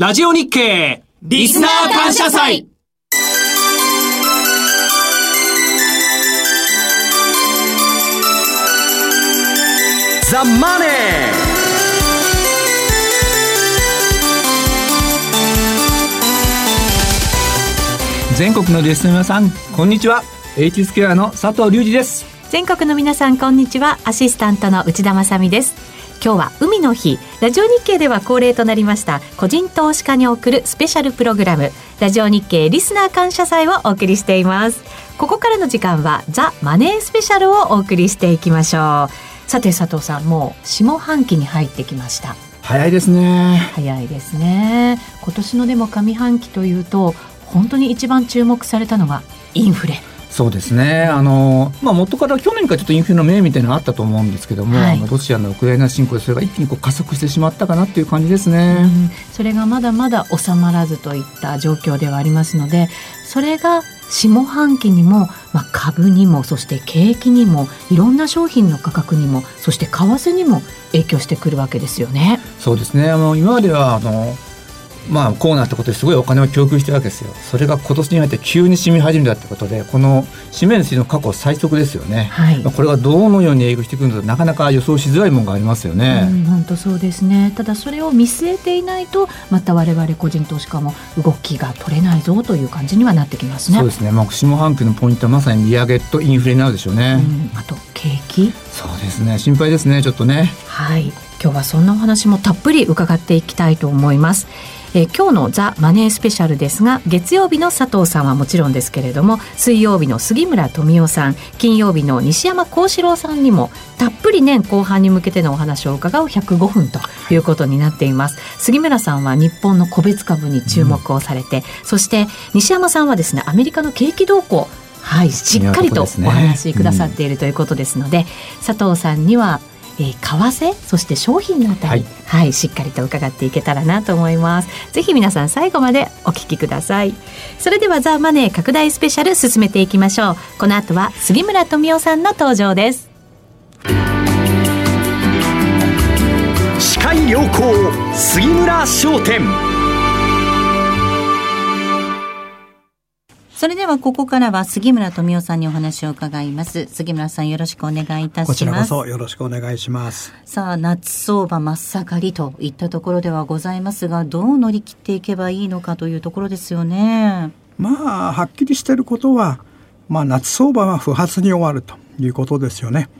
ラジオ日経リスナー感謝祭。ザ・マネー全国のリスナー皆さんこんにちは。H スケアの佐藤隆二です。全国の皆さんこんにちは。アシスタントの内田まさです今日は海の日ラジオ日経では恒例となりました個人投資家に送るスペシャルプログラムラジオ日経リスナー感謝祭をお送りしています。ここからの時間はザ・マネースペシャルをお送りしていきましょう。さて佐藤さんもう下半期に入ってきました。早いですね。早いですね。今年のでも上半期というと本当に一番注目されたのがインフレそうですね、あのまあ、元から去年からちょっとインフレの目みたいなのあったと思うんですけども、はい、ロシアのウクライナ侵攻でそれが一気にこう加速してしまったかなっていう感じですね、うん、それがまだまだ収まらずといった状況ではありますのでそれが下半期にも、まあ、株にもそして景気にもいろんな商品の価格にもそして為替にも影響してくるわけですよね。そうですね。あの今まではあのまあ、こうなったことですごいお金を供給してるわけですよ。それが今年に入って急に締め始めたってことで、この締め主の過去最速ですよね。はい、これがどのように影響してくるのか、なかなか予想しづらいものがありますよね。本当そうですね。ただそれを見据えていないと、また我々個人投資家も動きが取れないぞという感じにはなってきますね。そうですね。まあ、下半期のポイントはまさに利上げとインフレになるでしょうね。うん、あと景気。そうですね。心配ですね。ちょっとね。はい。今日はそんなお話もたっぷり伺っていきたいと思います。えー、今日のザ・マネースペシャルですが月曜日の佐藤さんはもちろんですけれども水曜日の杉村富夫さん金曜日の西山幸四郎さんにもたっぷり年後半に向けてのお話を伺う105分ということになっています。杉村さんは日本の個別株に注目をされて、うん、そして西山さんはですねアメリカの景気動向はい、しっかりとお話しくださっているということですので、うん、佐藤さんにはえー、為替そして商品のあたり、はい、はい、しっかりと伺っていけたらなと思います。ぜひ皆さん最後までお聞きください。それではザ・マネー拡大スペシャル進めていきましょう。この後は杉村富夫さんの登場です。司会良好杉村商店それではここからは杉村富夫さんにお話を伺います。杉村さんよろしくお願いいたします。こちらこそよろしくお願いします。さあ、夏相場真っ盛りといったところではございますが、どう乗り切っていけばいいのかというところですよね。まあ、はっきりしていることは、まあ、夏相場は不発に終わるということですよね。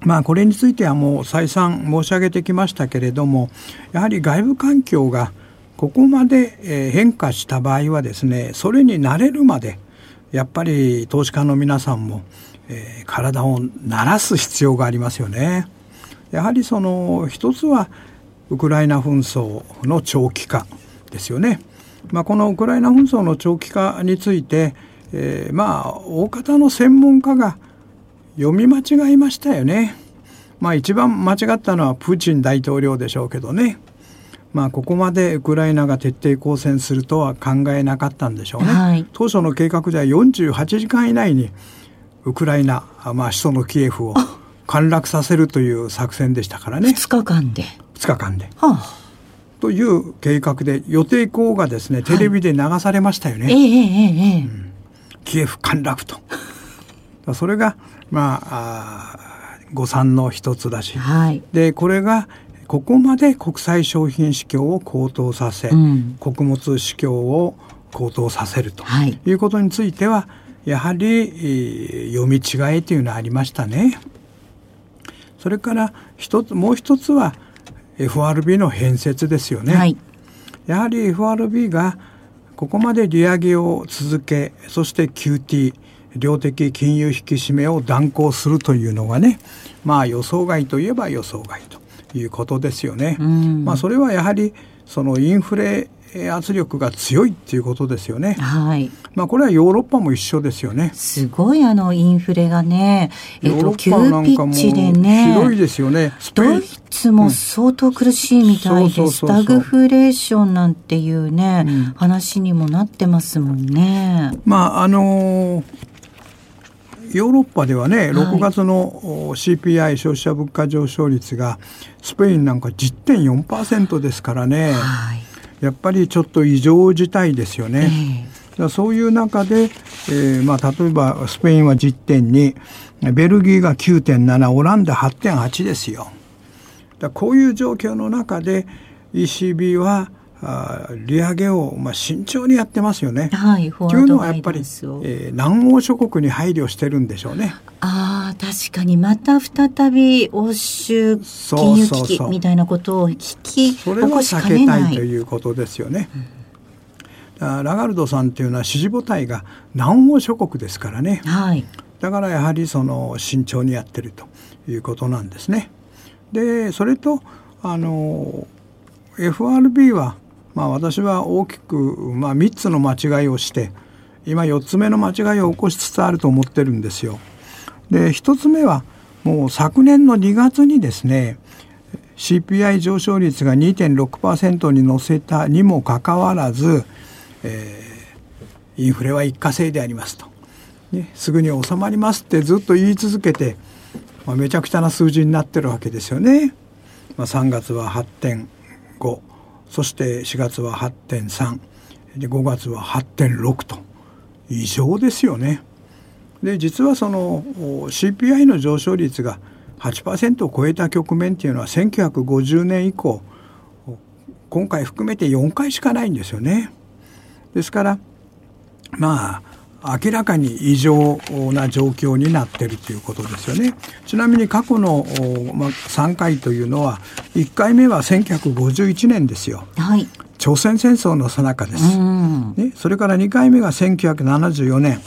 まあ、これについてはもう再三申し上げてきましたけれども、やはり外部環境がここまで変化した場合はですねそれに慣れるまでやっぱり投資家の皆さんも、えー、体を慣らす必要がありますよね。やはりその一つはウクライナ紛争の長期化ですよね。まあ、このウクライナ紛争の長期化について、えー、まあ大方の専門家が読み間違いましたよね。まあ一番間違ったのはプーチン大統領でしょうけどね。まあ、ここまでウクライナが徹底抗戦するとは考えなかったんでしょうね。はい、当初の計画では48時間以内にウクライナ、まあ、首都のキエフを陥落させるという作戦でしたからね。2日間で。2日間で。はあ、という計画で予定校がですねテレビで流されましたよね。はい、えー、えー、えー、うん、キエフ陥落と。それがまああ誤算の一つだし、はい、でこれがここまで国際商品市況を高騰させ、うん、穀物市況を高騰させるということについては、やはり読み違いというのはありましたね。それから一つもう一つは FRB の変説ですよね。はい、やはり FRB がここまで利上げを続けそして QT 量的金融引き締めを断行するというのがねまあ予想外といえば予想外ということですよね。まあ、それはやはりそのインフレ圧力が強いっていうことですよね。はい。まあこれはヨーロッパも一緒ですよね。すごいあのインフレがね、えっと急ピッチでね。ひどいですよね。ドイツも相当苦しいみたいで、スタグフレーションなんていうね、うん、話にもなってますもんね。まああのーヨーロッパではね、6月の CPI 消費者物価上昇率がスペインなんか10.4%ですからね、はい、やっぱりちょっと異常事態ですよね。えー、そういう中で、えーまあ、例えばスペインは10.2ベルギーが9.7オランダ8.8ですよ。だこういう状況の中で ECB はあ利上げを、まあ、慎重にやってますよね。はい、というのはやっぱり、えー、南欧諸国に配慮してるんでしょうね。ああ確かにまた再び欧州金融危機みたいなことを引き起こしかねない。それは避けたいということですよね。うん、ラガルドさんというのは支持母体が南欧諸国ですからね。はい、だからやはりその慎重にやってるということなんですね。でそれとあの FRB はまあ、私は大きく、まあ、3つの間違いをして今4つ目の間違いを起こしつつあると思ってるんですよ。で1つ目はもう昨年の2月にですね CPI 上昇率が2.6%に乗せたにもかかわらず、えー、インフレは一過性でありますと、ね、すぐに収まりますってずっと言い続けて、まあ、めちゃくちゃな数字になってるわけですよね。まあ、3月は8.5そして4月は8.3で5月は8.6と異常ですよね。で実はその CPI の上昇率が8%を超えた局面っていうのは1950年以降今回含めて4回しかないんですよね。ですからまあ明らかに異常な状況になっているということですよね。ちなみに過去の、まあ、3回というのは1回目は1951年ですよ。はい、朝鮮戦争の最中です、ね。それから2回目が1974年。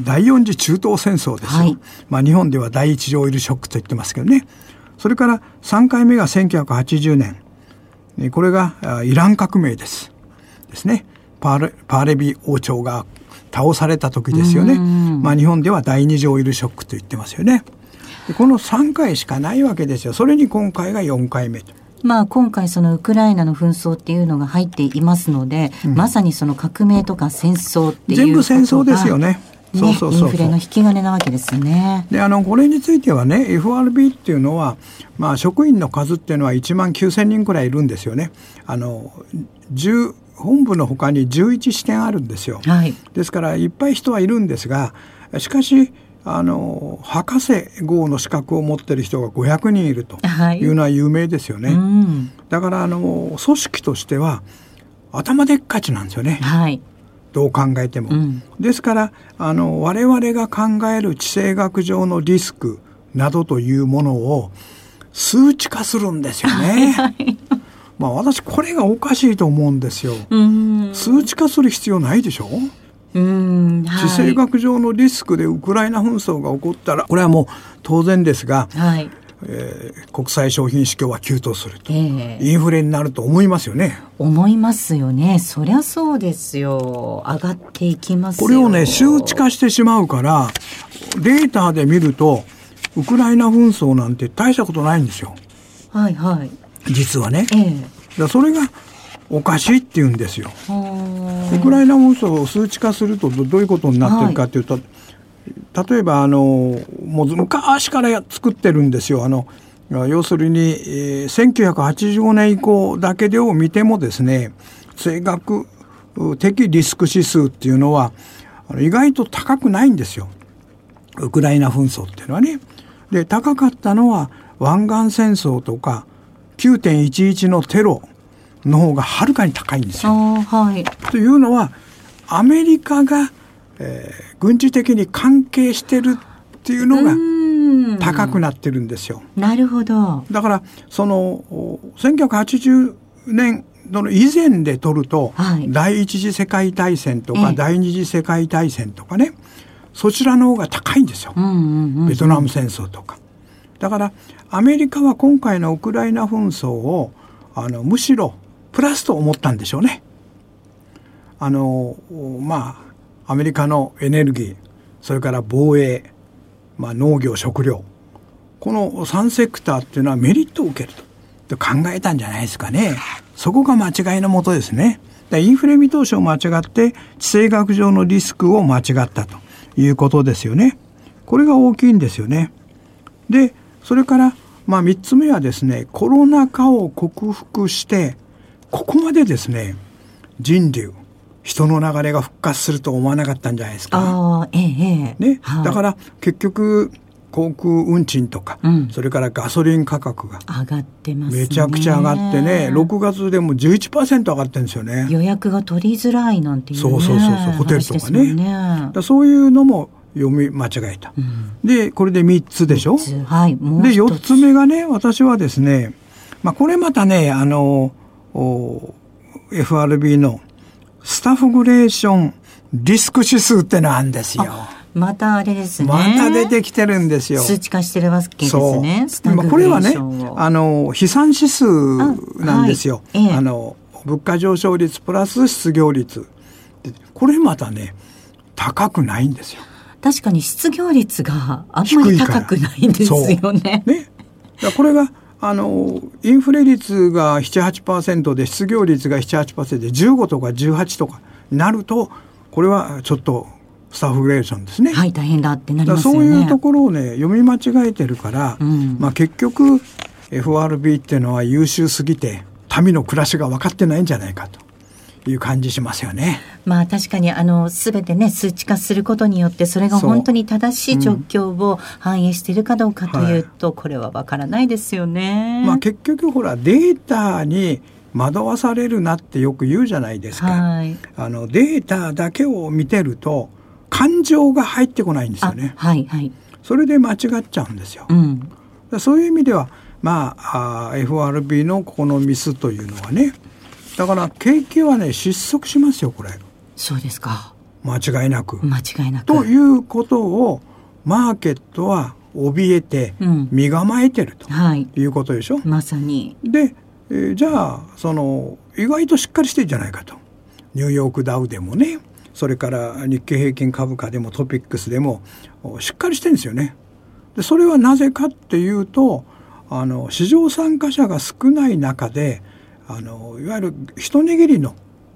第四次中東戦争ですよ、はい、まあ、日本では第一次オイルショックと言ってますけどねそれから3回目が1980年これがイラン革命ですですねパーレパーレビ王朝が倒された時ですよね。まあ日本では第二次オイルショックと言ってますよね。この3回しかないわけですよ。それに今回が4回目と。まあ、今回そのウクライナの紛争っていうのが入っていますので、うん、まさにその革命とか戦争っていう全部戦争ですよね。そうそうそうインフレの引き金なわけですね。であのこれについてはね FRB っていうのは、まあ、職員の数っていうのは1万9,000人くらいいるんですよね。あの本部のほかに11支店あるんですよ、はい、ですからいっぱい人はいるんですがしかしあの博士号の資格を持ってる人が500人いるとい。うのは有名ですよね、はいうん、だからあの組織としては頭でっかちなんですよね、はい、どう考えても、うん、ですからあの我々が考える地政学上のリスクなどというものを数値化するんですよね。はいまあ私これがおかしいと思うんですよ。数値化する必要ないでしょ？うん地政学上のリスクでウクライナ紛争が起こったらこれはもう当然ですが、はい。えー、国際商品市況は急騰すると、えー、インフレになると思いますよね。思いますよね。そりゃそうですよ。上がっていきますこれをね数値化してしまうからデータで見るとウクライナ紛争なんて大したことないんですよ。はいはい。実はね。ええ、それがおかしいって言うんですよ。ウクライナ紛争を数値化するとどういうことになってるかというと、はい、例えばあのもう昔から作ってるんですよ。あの要するに、えー、1985年以降だけでを見てもですね政学的リスク指数っていうのは意外と高くないんですよ。ウクライナ紛争っていうのはね。で高かったのは湾岸戦争とか9.11のテロの方がはるかに高いんですよ。はい、というのはアメリカが、えー、軍事的に関係してるっていうのが高くなってるんですよ。なるほど。だからその1980年の以前で取ると、はい、第一次世界大戦とか第二次世界大戦とかねそちらの方が高いんですよ、うんうんうん、ベトナム戦争とか。だからアメリカは今回のウクライナ紛争をあのむしろプラスと思ったんでしょうね。あのまあアメリカのエネルギーそれから防衛、まあ、農業食料この3セクターっていうのはメリットを受けると考えたんじゃないですかね。そこが間違いのもとですね。インフレ見通しを間違って地政学上のリスクを間違ったということですよね。これが大きいんですよね。でそれからまあ、3つ目はですねコロナ禍を克服してここまでですね人流人の流れが復活すると思わなかったんじゃないですか。あええね、はい、だから結局航空運賃とか、うん、それからガソリン価格が上がってます、ね、めちゃくちゃ上がってね6月でも11%上がってるんですよね。予約が取りづらいなんていう、ね、そうそうそうそうホテルとかね。ね。そういうのも読み間違えた、うん、でこれで3つでしょ、はい、で4つ目がね私はですね、まあ、これまたねあの FRB のスタフグレーションリスク指数ってのあるんですよ。またあれですね。また出てきてるんですよ。数値化してるわけですね。今これはね、あの、飛散指数なんですよ。あはい、あの、物価上昇率プラス失業率。これまたね、高くないんですよ。確かに失業率があんまり高くないんですよね。ね。これが、あの、インフレ率が7、8%で失業率が7、8%で15とか18とかなると、これはちょっとスタッフグレーションですね。はい、大変だってなりますよね。そういうところをね、読み間違えてるから、うん、まあ結局、FRB っていうのは優秀すぎて、民の暮らしが分かってないんじゃないかと。いう感じしますよね。まあ確かにあの全てね数値化することによってそれが本当に正しい状況を反映しているかどうかというと、これはわからないですよね。まあ結局ほらデータに惑わされるなってよく言うじゃないですか。はい、あのデータだけを見てると感情が入ってこないんですよね。はいはい。それで間違っちゃうんですよ。うん、そういう意味では、まああ FRB のこのミスというのはね、だから景気はね失速しますよこれ。そうですか。間違いなく。間違いなく。ということをマーケットは怯えて身構えてると、うんはい、いうことでしょ？まさに。で、えー、じゃあその意外としっかりしてるんじゃないかと。ニューヨークダウでもねそれから日経平均株価でもトピックスでもしっかりしてるんですよね。でそれはなぜかっていうとあの市場参加者が少ない中であのいわゆる一握りの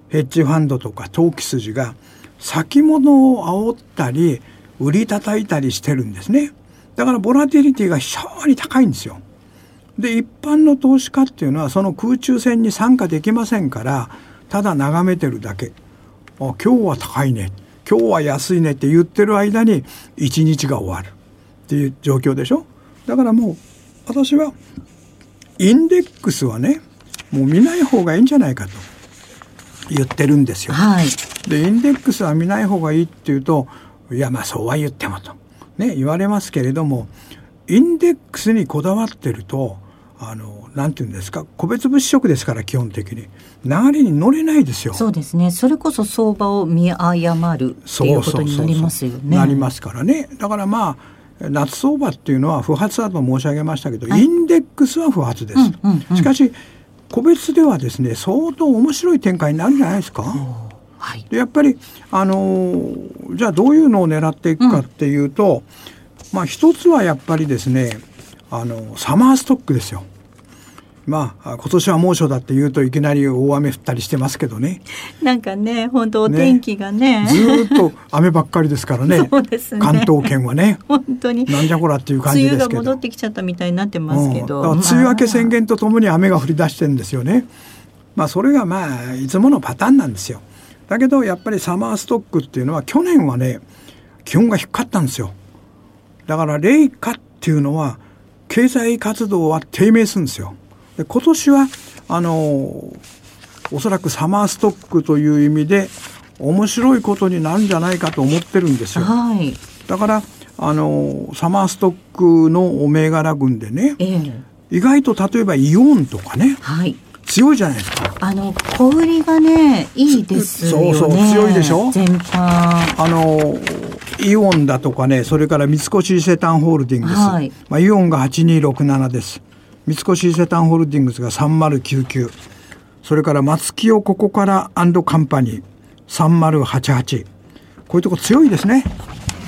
ヘッジファンドとか投機筋が先物を煽ったり売り叩いたりしてるんですね。だからボラティリティが非常に高いんですよ。で一般の投資家っていうのはその空中戦に参加できませんからただ眺めてるだけ。あ今日は高いね今日は安いねって言ってる間に一日が終わるっていう状況でしょだからもう私はインデックスはねもう見ない方がいいんじゃないかと言ってるんですよ。はい、でインデックスは見ない方がいいっていうといやまあそうは言ってもと、ね、言われますけれどもインデックスにこだわってるとあのなんていうんですか個別物色ですから基本的に。流れに乗れないですよ。そうですね。それこそ相場を見誤るっていうことになりますよね。なりますからね。だからまあ夏相場っていうのは不発だと申し上げましたけど、はい、インデックスは不発です、うんうんうん、しかし個別ではですね相当面白い展開になるんじゃないですか、はい、でやっぱりあのー、じゃあどういうのを狙っていくかっていうと、うん、まあ一つはやっぱりですねあのサマーストックですよ。まあ、今年は猛暑だって言うといきなり大雨降ったりしてますけどね。なんかね、本当お天気がね。ねずっと雨ばっかりですからね。ね。関東圏はね。本当に。なんじゃこらっていう感じですけど。梅雨が戻ってきちゃったみたいになってますけど。うん、梅雨明け宣言とともに雨が降り出してるんですよね。まあ、それがまあ、いつものパターンなんですよ。だけど、やっぱりサマーストックっていうのは、去年はね、気温が低かったんですよ。だから、冷夏っていうのは、経済活動は低迷するんですよ。で今年はあのおそらくサマーストックという意味で面白いことになるんじゃないかと思ってるんですよ。はい、だからあのサマーストックの銘柄群でね、えー、意外と例えばイオンとかね、はい、強いじゃないですか。あの小売りがねいいですよね。そうそう強いでしょ？全般。あのイオンだとかね、それから三越伊勢丹ホールディングス、はい、まあイオンが8267です。三越伊勢丹ホールディングスが3099それから松清ここからカンパニー。3088こういうとこ強いですね。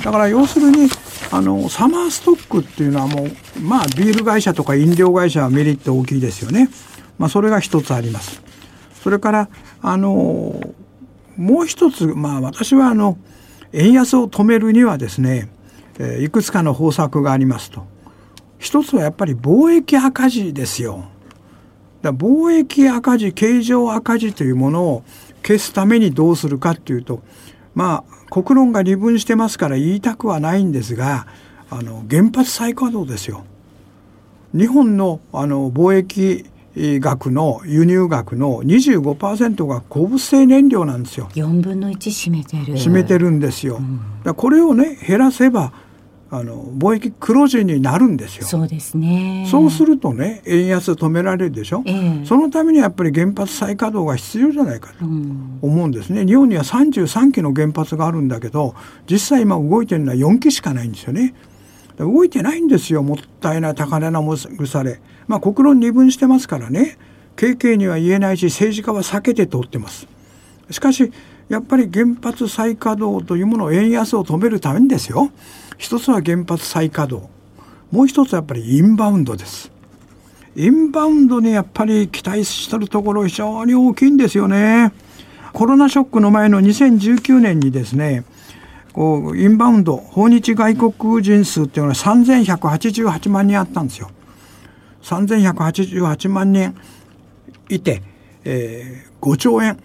だから要するにあのサマーストックっていうのはもうまあビール会社とか飲料会社はメリット大きいですよね。まあそれが一つあります。それからあのもう一つまあ私はあの円安を止めるにはですね、えー、いくつかの方策がありますと。一つはやっぱり貿易赤字ですよ。だ貿易赤字、経常赤字というものを消すためにどうするかっていうとまあ国論が二分してますから言いたくはないんですがあの原発再稼働ですよ。日本のあの貿易額の輸入額の25%が鉱物性燃料なんですよ。4分の1占めてる。占めてるんですよ。うん、これをね減らせばあの貿易黒字になるんですよ。そうですね。そうするとね円安止められるでしょ？えー、そのためにやっぱり原発再稼働が必要じゃないかと思うんですね。うん、日本には33基の原発があるんだけど実際今動いてるのは4基しかないんですよね。動いてないんですよもったいない高値のむされ。まあ国論二分してますからね経験には言えないし政治家は避けて通ってます。しかしやっぱり原発再稼働というものを円安を止めるためにですよ一つは原発再稼働。もう一つはやっぱりインバウンドです。インバウンドにやっぱり期待してるところ非常に大きいんですよね。コロナショックの前の2019年にですねこうインバウンド訪日外国人数っていうのは3188万人あったんですよ。3188万人いて、えー、5兆円。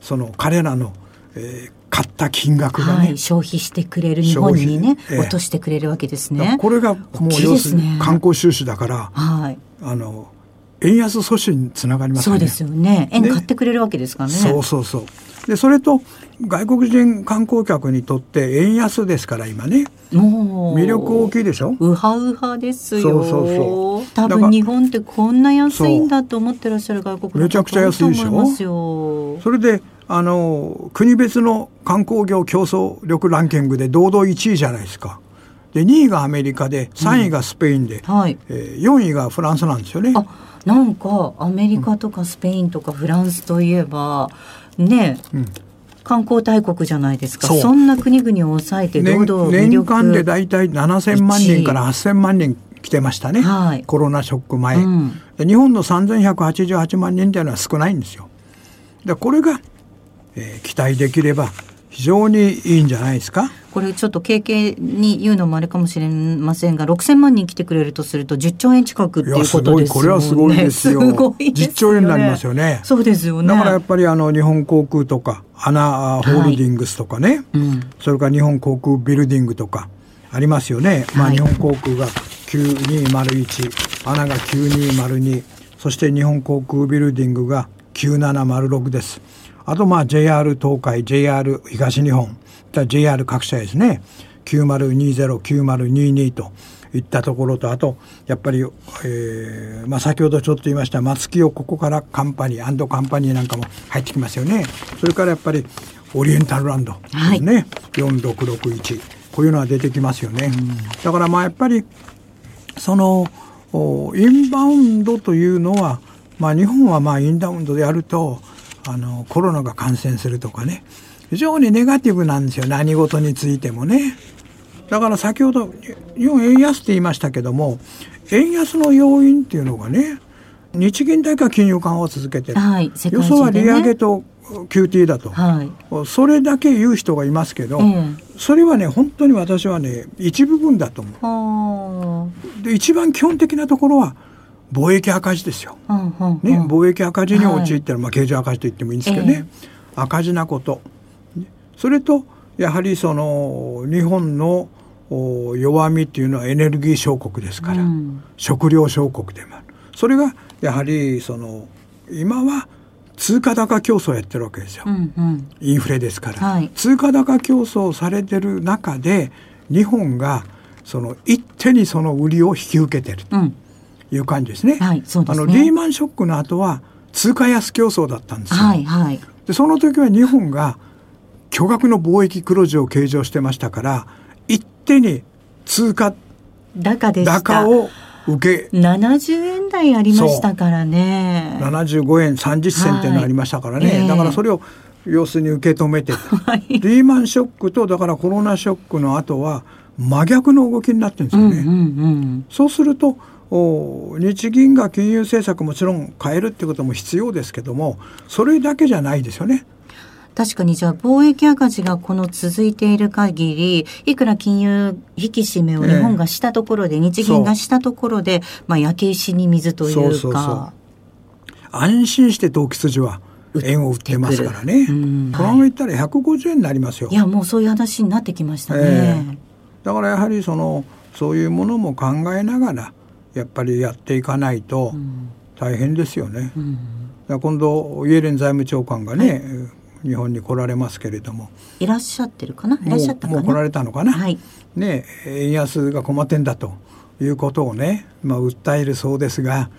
その彼らの、えー、買った金額がね、はい、消費してくれる日本にね、えー、落としてくれるわけですね。これがもう要するに観光収支だから、はい、あの円安阻止につながりますね。そうですよね。円買ってくれるわけですからね。そうそうそう。でそれと外国人観光客にとって円安ですから今ね。魅力大きいでしょ？うはうはですよ。そうそうそう。多分日本ってこんな安いんだと思ってらっしゃる外国めちゃくちゃ安いでしょ？それであの国別の観光業競争力ランキングで堂々1位じゃないですか。で2位がアメリカで3位がスペインで、うんはい、えー、4位がフランスなんですよね。あなんかアメリカとかスペインとかフランスといえばね、うん、観光大国じゃないですか。そんな国々を抑えてどんどん年間で大体7000万人から8000万人来てましたね、はい、コロナショック前、うん、日本の3188万人というのは少ないんですよ。でこれがえー、期待できれば非常にいいんじゃないですか？これちょっと経験に言うのもあれかもしれませんが6000万人来てくれるとすると10兆円近くっていうことですよね。これはすごいですよ。すごいですよ、ね、10兆円になりますよね。そうですよね。だからやっぱりあの日本航空とかアナホールディングスとかね、はいうん、それから日本航空ビルディングとかありますよね。まあ日本航空が9201、アナが9202、そして日本航空ビルディングが9706です。あとまあ JR 東海、JR 東日本、JR 各社ですね、9020、9022といったところと、あと、やっぱり、えー、まあ先ほどちょっと言いました松木をここからカンパニー、カンパニーなんかも入ってきますよね。それからやっぱりオリエンタルランドですね、はい、4661。こういうのは出てきますよね。だからまあやっぱり、その、インバウンドというのは、まあ日本はまあインバウンドでやると、あのコロナが感染するとかね。非常にネガティブなんですよ。何事についてもね。だから先ほど日本円安って言いましたけども円安の要因っていうのがね日銀だけは金融緩和を続けてる、はいね、予想は利上げと QT だと、はい、それだけ言う人がいますけど、うん、それはね本当に私はね一部分だと思う。で一番基本的なところは貿易赤字ですよ、うんうんうん、ね、貿易赤字に陥ってる、はい、まあ、経常赤字と言ってもいいんですけどね、えー、赤字なこと。それとやはりその日本の弱みっていうのはエネルギー小国ですから、うん、食料小国でもある。それがやはりその今は通貨高競争やってるわけですよ、うんうん、インフレですから、はい、通貨高競争されてる中で日本がその一手にその売りを引き受けてる、うんいう感じですね。はい、そうですね。あのリーマンショックの後は通貨安競争だったんですよ。はいはい。でその時は日本が巨額の貿易黒字を計上してましたから一手に通貨高で高を受け70円台ありましたからね。75円30銭っていうのありましたからね、はい。えー、だからそれを要するに受け止めて、はい、リーマンショックとだからコロナショックの後は真逆の動きになってるんですよね、うんうんうん、そうすると日銀が金融政策もちろん変えるってことも必要ですけどもそれだけじゃないですよね。確かにじゃあ貿易赤字がこの続いている限りいくら金融引き締めを日本がしたところで、え日銀がしたところでまあ焼け石に水というか安心して投機筋は円を売ってますからね。このままいったら150円になりますよ。いや、もうそういう話になってきましたね。えー、だからやはりその、そういうものも考えながら、やっぱりやっていかないと大変ですよね。うん。うん、今度、イエレン財務長官がね、はい。日本に来られますけれども。いらっしゃってるかな？いらっしゃったもう来られたのかな、はい、ね円安が困ってんだということをね、まあ、訴えるそうですが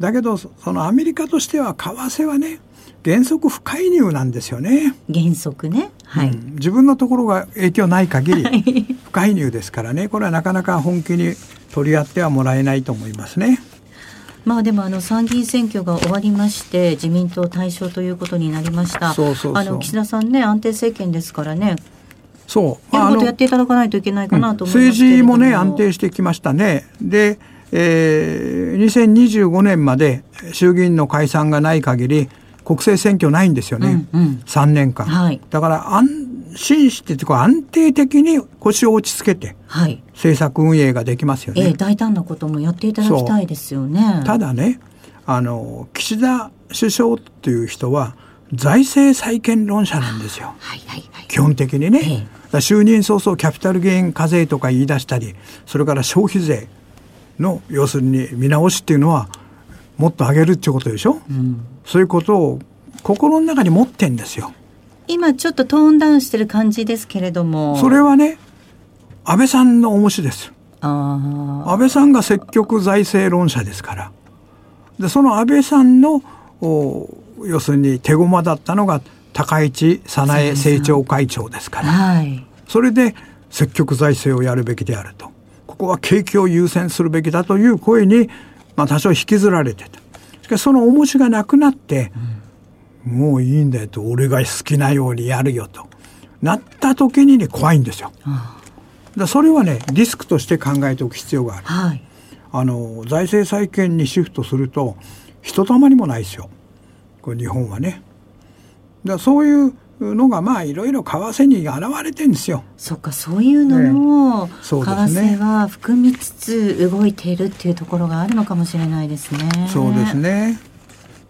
だけどそのアメリカとしては為替はね原則不介入なんですよね。原則ね。はい、うん、自分のところが影響ない限り不介入ですからね、これはなかなか本気に取り合ってはもらえないと思いますね。まあでもあの参議院選挙が終わりまして自民党対象ということになりました。そうそうあの岸田さんね安定政権ですからね。そう。やることやっていただかないといけないかなと思います政治もね安定してきましたね。で。えー、2025年まで衆議院の解散がない限り国政選挙ないんですよね、うんうん、3年間、はい、だから安心してというか安定的に腰を落ち着けて、はい、政策運営ができますよね、えー、大胆なこともやっていただきたいですよね。ただねあの岸田首相っていう人は財政再建論者なんですよ、はいはいはい、基本的にね、えー、就任早々キャピタルゲイン課税とか言い出したりそれから消費税の要するに見直しっていうのはもっと上げるっていうことでしょ、うん、そういうことを心の中に持ってんですよ今ちょっとトーンダウンしてる感じですけれども。それはね安倍さんの重しです。安倍さんが積極財政論者ですから。でその安倍さんの要するに手駒だったのが高市早苗政調会長ですから、はい、それで積極財政をやるべきであると。ここは景気を優先するべきだという声に、まあ、多少引きずられてた。しかしその重しがなくなって、うん、もういいんだよと俺が好きなようにやるよとなった時にね怖いんですよ。だそれはねリスクとして考えておく必要がある。はい、あの財政再建にシフトするとひとたまりもないですよこれ日本はね。だそういうのがまあいろいろ為替に現れてるんですよ。そっかそういうのも、ね、為替は含みつつ動いているっていうところがあるのかもしれないですね。そうですね。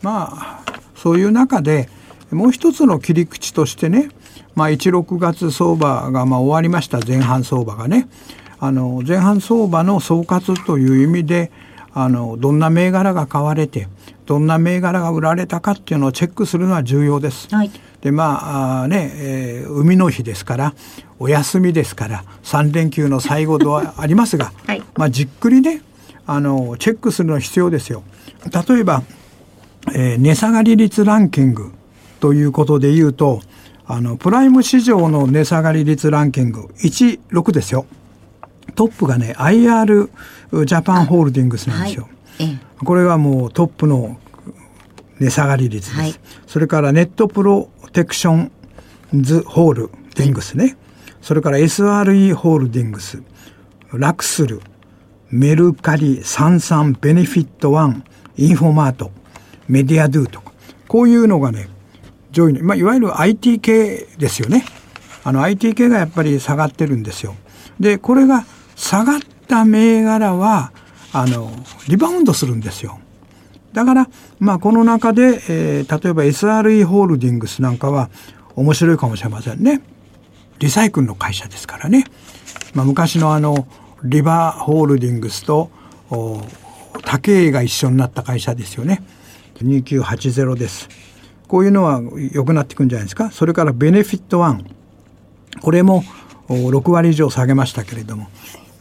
まあそういう中でもう一つの切り口としてね、まあ、16月相場がまあ終わりました前半相場がねあの前半相場の総括という意味であのどんな銘柄が買われてどんな銘柄が売られたかっていうのをチェックするのは重要です。はいでまあね、えー、海の日ですからお休みですから3連休の最後ではありますが、はい、まあ、じっくりねあのチェックするの必要ですよ。例えば、えー、値下がり率ランキングということで言うとあのプライム市場の値下がり率ランキング16ですよ。トップがね IR ジャパンホールディングスなんですよ。はい、これはもうトップの値下がり率です。はい、それからネットプロテクションズホールディングスね。それから SRE ホールディングス、ラクスル、メルカリ、サンサン、ベネフィットワン、インフォマート、メディアドゥとか、こういうのがね、上位の、まあ、いわゆる IT 系ですよね。あの IT 系がやっぱり下がってるんですよ。で、これが下がった銘柄は、あの、リバウンドするんですよ。だから、まあ、この中で、えー、例えば SRE ホールディングスなんかは面白いかもしれませんね。リサイクルの会社ですからね。まあ、昔のあの、リバーホールディングスと、竹営が一緒になった会社ですよね。2980です。こういうのは良くなっていくんじゃないですか？それからベネフィットワン。これも6割以上下げましたけれども、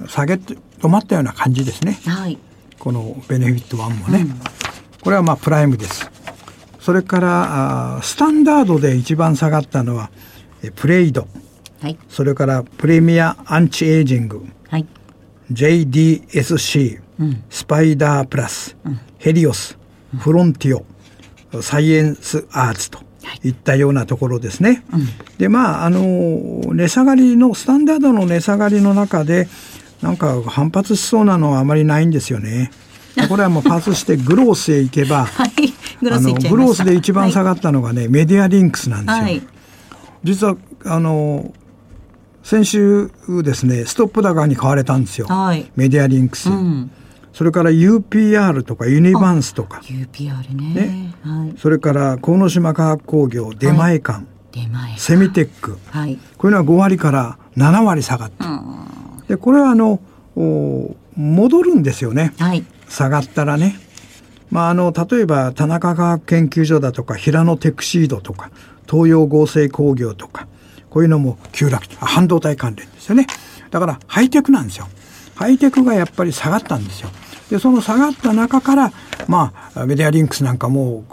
下げ止まったような感じですね。はい、このベネフィットワンもね。うんこれはまあプライムです。それからあスタンダードで一番下がったのはプレイド、はい、それからプレミアアンチエイジング、はい、JDSC、うん、スパイダープラス、うん、ヘリオス、フロンティオ、サイエンスアーツとい。ったようなところですね。うん、でまああの値下がりのスタンダードの値下がりの中でなんか反発しそうなのはあまりないんですよね。これはもうパスしてグロースへ行けば、はい、グロースで一番下がったのがね、はい、メディアリンクスなんですよ。はい、実はあの先週ですねストップ高に買われたんですよ、はい、メディアリンクス、うん、それから UPR とかユニバンスとか。UPR ね、ね。はい、それから鴻島化学工業出前館、はい、出前セミテック、はい、こういうのは5割から7割下がって、でこれはあの戻るんですよね、はい、下がったらね。まあ、あの例えば田中科学研究所だとか平野テクシードとか東洋合成工業とかこういうのも急落半導体関連ですよね。だからハイテクなんですよ。ハイテクがやっぱり下がったんですよでその下がった中からまあメディアリンクスなんかも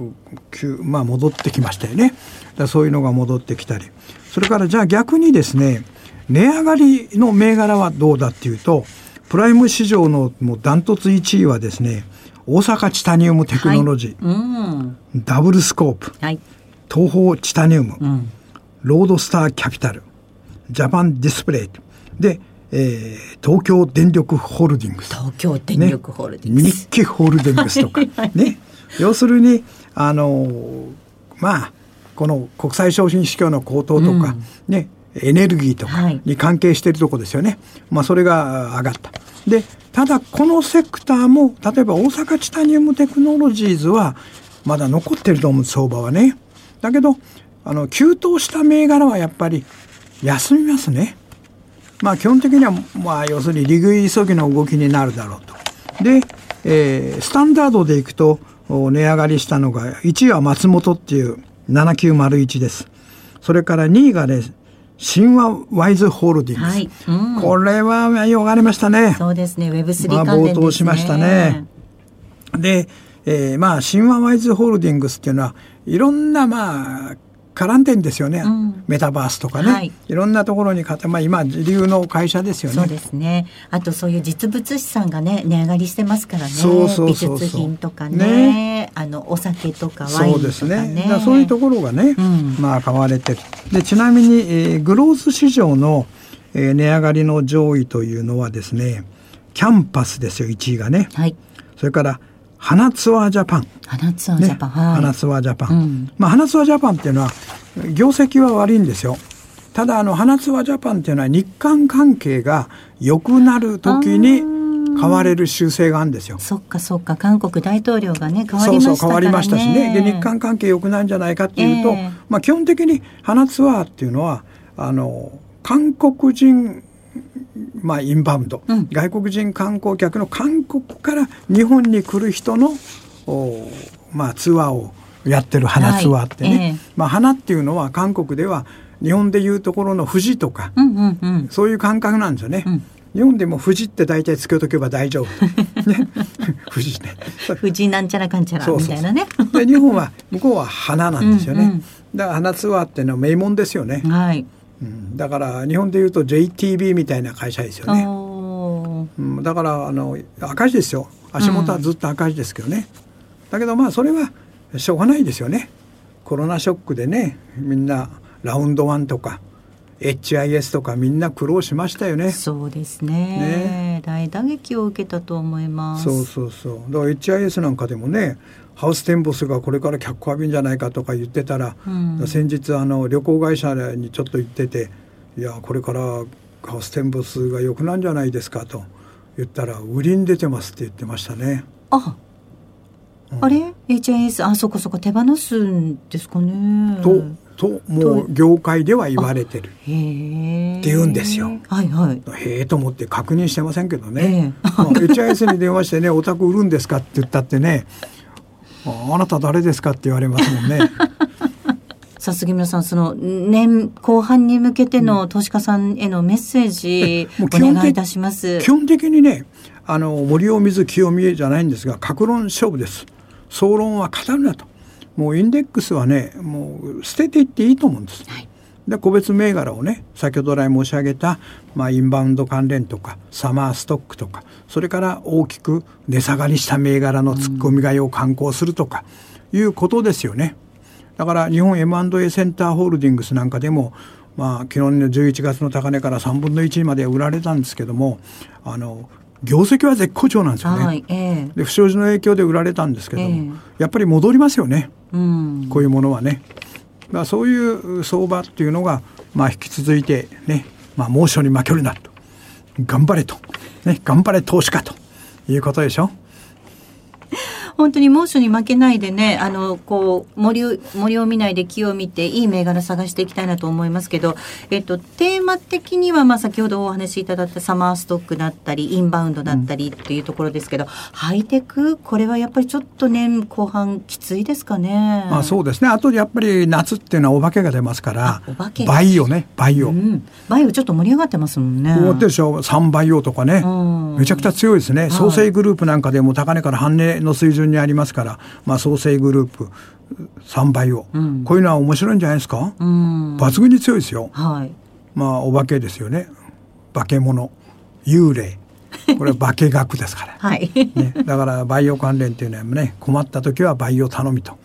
まあ、戻ってきましたよね。だそういうのが戻ってきたり。それからじゃあ逆にですね値上がりの銘柄はどうだっていうとプライム市場のもうダントツ1位はですね大阪チタニウムテクノロジー、はい、ダブルスコープ、はい、東方チタニウム、うん、ロードスターキャピタル。ジャパンディスプレイ。で、えー、東京電力ホールディングス。東京電力ホールディングス、ね、日記ホールディングスとか。ね。要するにあのまあこの国際商品市況の高騰とか、うん、ねエネルギーとかに関係しているとこですよね、はい、まあそれが上がった。でただこのセクターも例えば大阪チタニウムテクノロジーズはまだ残ってると思う相場はね。だけどあの急騰した銘柄はやっぱり休みますねまあ基本的にはまあ要するに利食い急ぎの動きになるだろうと。で、えー、スタンダードでいくと値上がりしたのが1位は松本っていう7901です。それから2位がね神話ワイズホールディングス、はい。うん、これはよがれましたね。そうですね。Web3 関連ですね、まあ、冒頭しましたね。で、えー、まあ神話ワイズホールディングスっていうのはいろんなまあ絡んでんですよね、うん、メタバースとかね、はい、いろんなところにまあ、今自流の会社ですよね。そうですね。あとそういう実物資産がね値上がりしてますからね。そうそうそう美術品とかね、ね、あのお酒とかワインとかね。そうですねそういうところがね、うん、まあ買われてる。でちなみに、えー、グロース市場の、えー、値上がりの上位というのはですねキャンパスですよ1位がね、はい、それから花ツアージャパン。花ツアージャパン。ね、はい、花ツアージャパン。うん、まあ、花ツアージャパンっていうのは、業績は悪いんですよ。ただ、あの、花ツアージャパンっていうのは日韓関係が良くなる時に変われる習性があるんですよ。そっかそっか。韓国大統領がね、変わりました、ね、そうそう、変わりましたしね。で、日韓関係良くなるんじゃないかっていうと、えー、まあ、基本的に花ツアーっていうのは、あの、韓国人まあ、インバウンド、うん、外国人観光客の韓国から日本に来る人のお、まあ、ツアーをやってる花ツアーってね、はいえー、まあ、花っていうのは韓国では日本でいうところの富士とか、うんうんうん、そういう感覚なんですよね。うん日本でも富士って大体つけとけば大丈夫。ね、富士ね。富士なんちゃらかんちゃらみたいなね。で日本は向こうは花なんですよね。うんうん、だから花ツアーっていうのは名門ですよね。はい。うん、だから日本でいうと JTB みたいな会社ですよね、うん、だからあの赤字ですよ足元はずっと赤字ですけどね、うん、だけどまあそれはしょうがないですよねコロナショックでねみんなラウンドワンとか HIS とかみんな苦労しましたよね。そうですね。ね大打撃を受けたと思います。そうそうそう。だから HIS なんかでもね、ハウステンボスがこれから脚光浴びんじゃないかとか言ってたら、うん、先日あの旅行会社にちょっと行ってていやこれからハウステンボスが良くなんじゃないですかと言ったら売りに出てますって言ってましたね。あ、うん、あれ？HIS あそこそこ手放すんですかね。とともう業界では言われてるって言うんですよ。はいはい。へえと思って確認してませんけどね。えー、まあ、HIS に電話してねお宅売るんですかって言ったってねあなた誰ですかって言われますもんね。さあ杉村さんその年後半に向けての投資家さんへのメッセージ、お願いいたします。基本的にねあの森を見ず清見じゃないんですが格論勝負です。総論は語るなと。もうインデックスはねもう捨てていっていいと思うんです、はいで個別銘柄をね先ほど来申し上げた、まあ、インバウンド関連とかサマーストックとかそれから大きく値下がりした銘柄の突っ込み買いを敢行するとかいうことですよね。だから日本 M&A センターホールディングスなんかでもまあ昨日の11月の高値から3分の1まで売られたんですけどもあの業績は絶好調なんですよね、はいえー、で不祥事の影響で売られたんですけども、えー、やっぱり戻りますよね、うん、こういうものはね。まあ、そういう相場っていうのが、まあ、引き続いてね、まあ、猛暑に負けるなと頑張れと、ね、頑張れ投資家ということでしょ。本当に猛暑に負けないでね、あの、こう、森を、森を見ないで木を見て、いい銘柄探していきたいなと思いますけど、えっと、テーマ的には、まあ、先ほどお話しいただいたサマーストックだったり、インバウンドだったりっていうところですけど、うん、ハイテク、これはやっぱりちょっと年後半きついですかね。まあ、そうですね。あと、やっぱり夏っていうのはお化けが出ますから、お化けバイオね、バイオ、うん。バイオちょっと盛り上がってますもんね。そうでしょう。3バイオとかね、めちゃくちゃ強いですね。創生グループなんかでも高値から半値の水準にありますから、まあ、創生グループ3倍を、うん、こういうのは面白いんじゃないですか、うん、抜群に強いですよ、はい、まあお化けですよね。化け物。幽霊。これは化学ですから、はい。ね、だからバイオ関連っていうのはね困った時はバイオ頼みと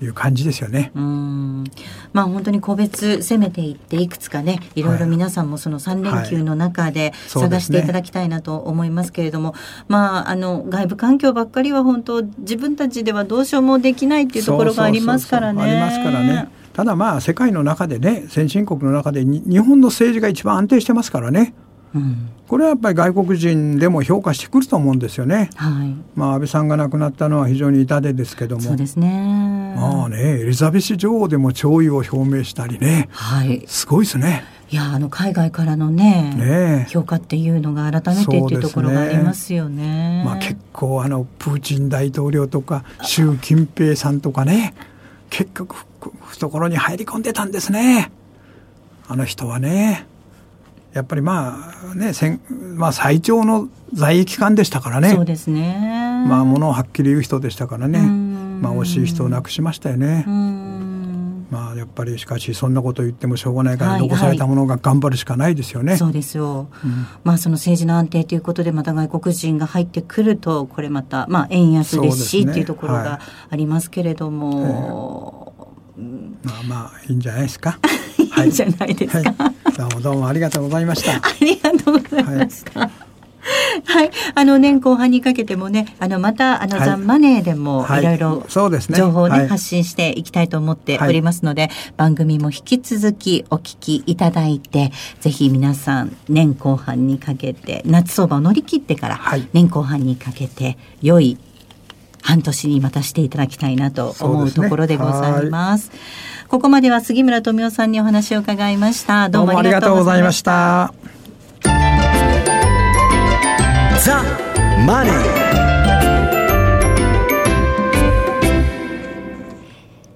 いう感じですよね。うんまあ本当に個別攻めていっていくつかねいろいろ皆さんもその3連休の中で探していただきたいなと思いますけれども、はいね、まああの外部環境ばっかりは本当自分たちではどうしようもできないっていうところがありますからね。ありますからね。ただまあ世界の中でね先進国の中で日本の政治が一番安定してますからね。うんこれはやっぱり外国人でも評価してくると思うんですよね。はい。まあ安倍さんが亡くなったのは非常に痛手ですけども。そうですね。まあねエリザベス女王でも弔意を表明したりね。はい。すごいですね。いやあの海外からのねね評価っていうのが改めてっていうところがありますよね。ねまあ結構あのプーチン大統領とか習近平さんとかね結局懐に入り込んでたんですね。あの人はね。やっぱりまあね、まあ、最長の在位期間でしたからね。そうですね。まあ、ものをはっきり言う人でしたからね。まあ、惜しい人を亡くしましたよね。まあ、やっぱりしかしそんなこと言ってもしょうがないから、残されたものが頑張るしかないですよね。そうですよ、うん、まあその政治の安定ということでまた外国人が入ってくるとこれまたまあ円安ですしっていうところがありますけれども、はい、まあまあいいんじゃないですか？い。いじゃないですか、はい、どうもどうもありがとうございました。ありがとうございました、はい。はい、あの年後半にかけてもね、あのまたあの、はい、ザンマネーでもい。ろいろ情報をね、はい、発信していきたいと思っておりますので、番組も引き続きお聞きいただいて、ぜひ皆さん年後半にかけて夏相場を乗り切ってから年後半にかけて良い半年にまたしていただきたいなと思うところでございます。ここまでは杉村富夫さんにお話を伺いました。どうもありがとうございました。ザ・マネー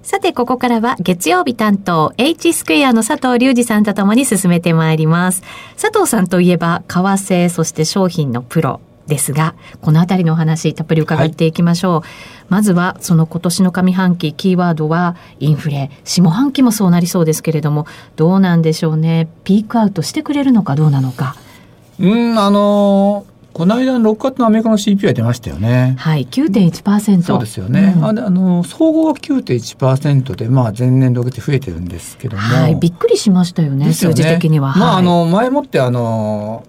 さて、ここからは月曜日担当、H スクエアの佐藤隆二さんとともに進めてまいります。佐藤さんといえば、為替、そして商品のプロ、ですが、このあたりのお話、たっぷり伺っていきましょう。はい、まずは、その今年の上半期、キーワードはインフレ。下半期もそうなりそうですけれども、どうなんでしょうね。ピークアウトしてくれるのかどうなのか。うん、あのーこの間の6月のアメリカの CPI 出ましたよね。はい、9.1%。そうですよね。うん、あの総合は9.1%で、まあ前年度増えてるんですけども。はい、びっくりしましたよね、ね数字的には。まあ、あの前もってあの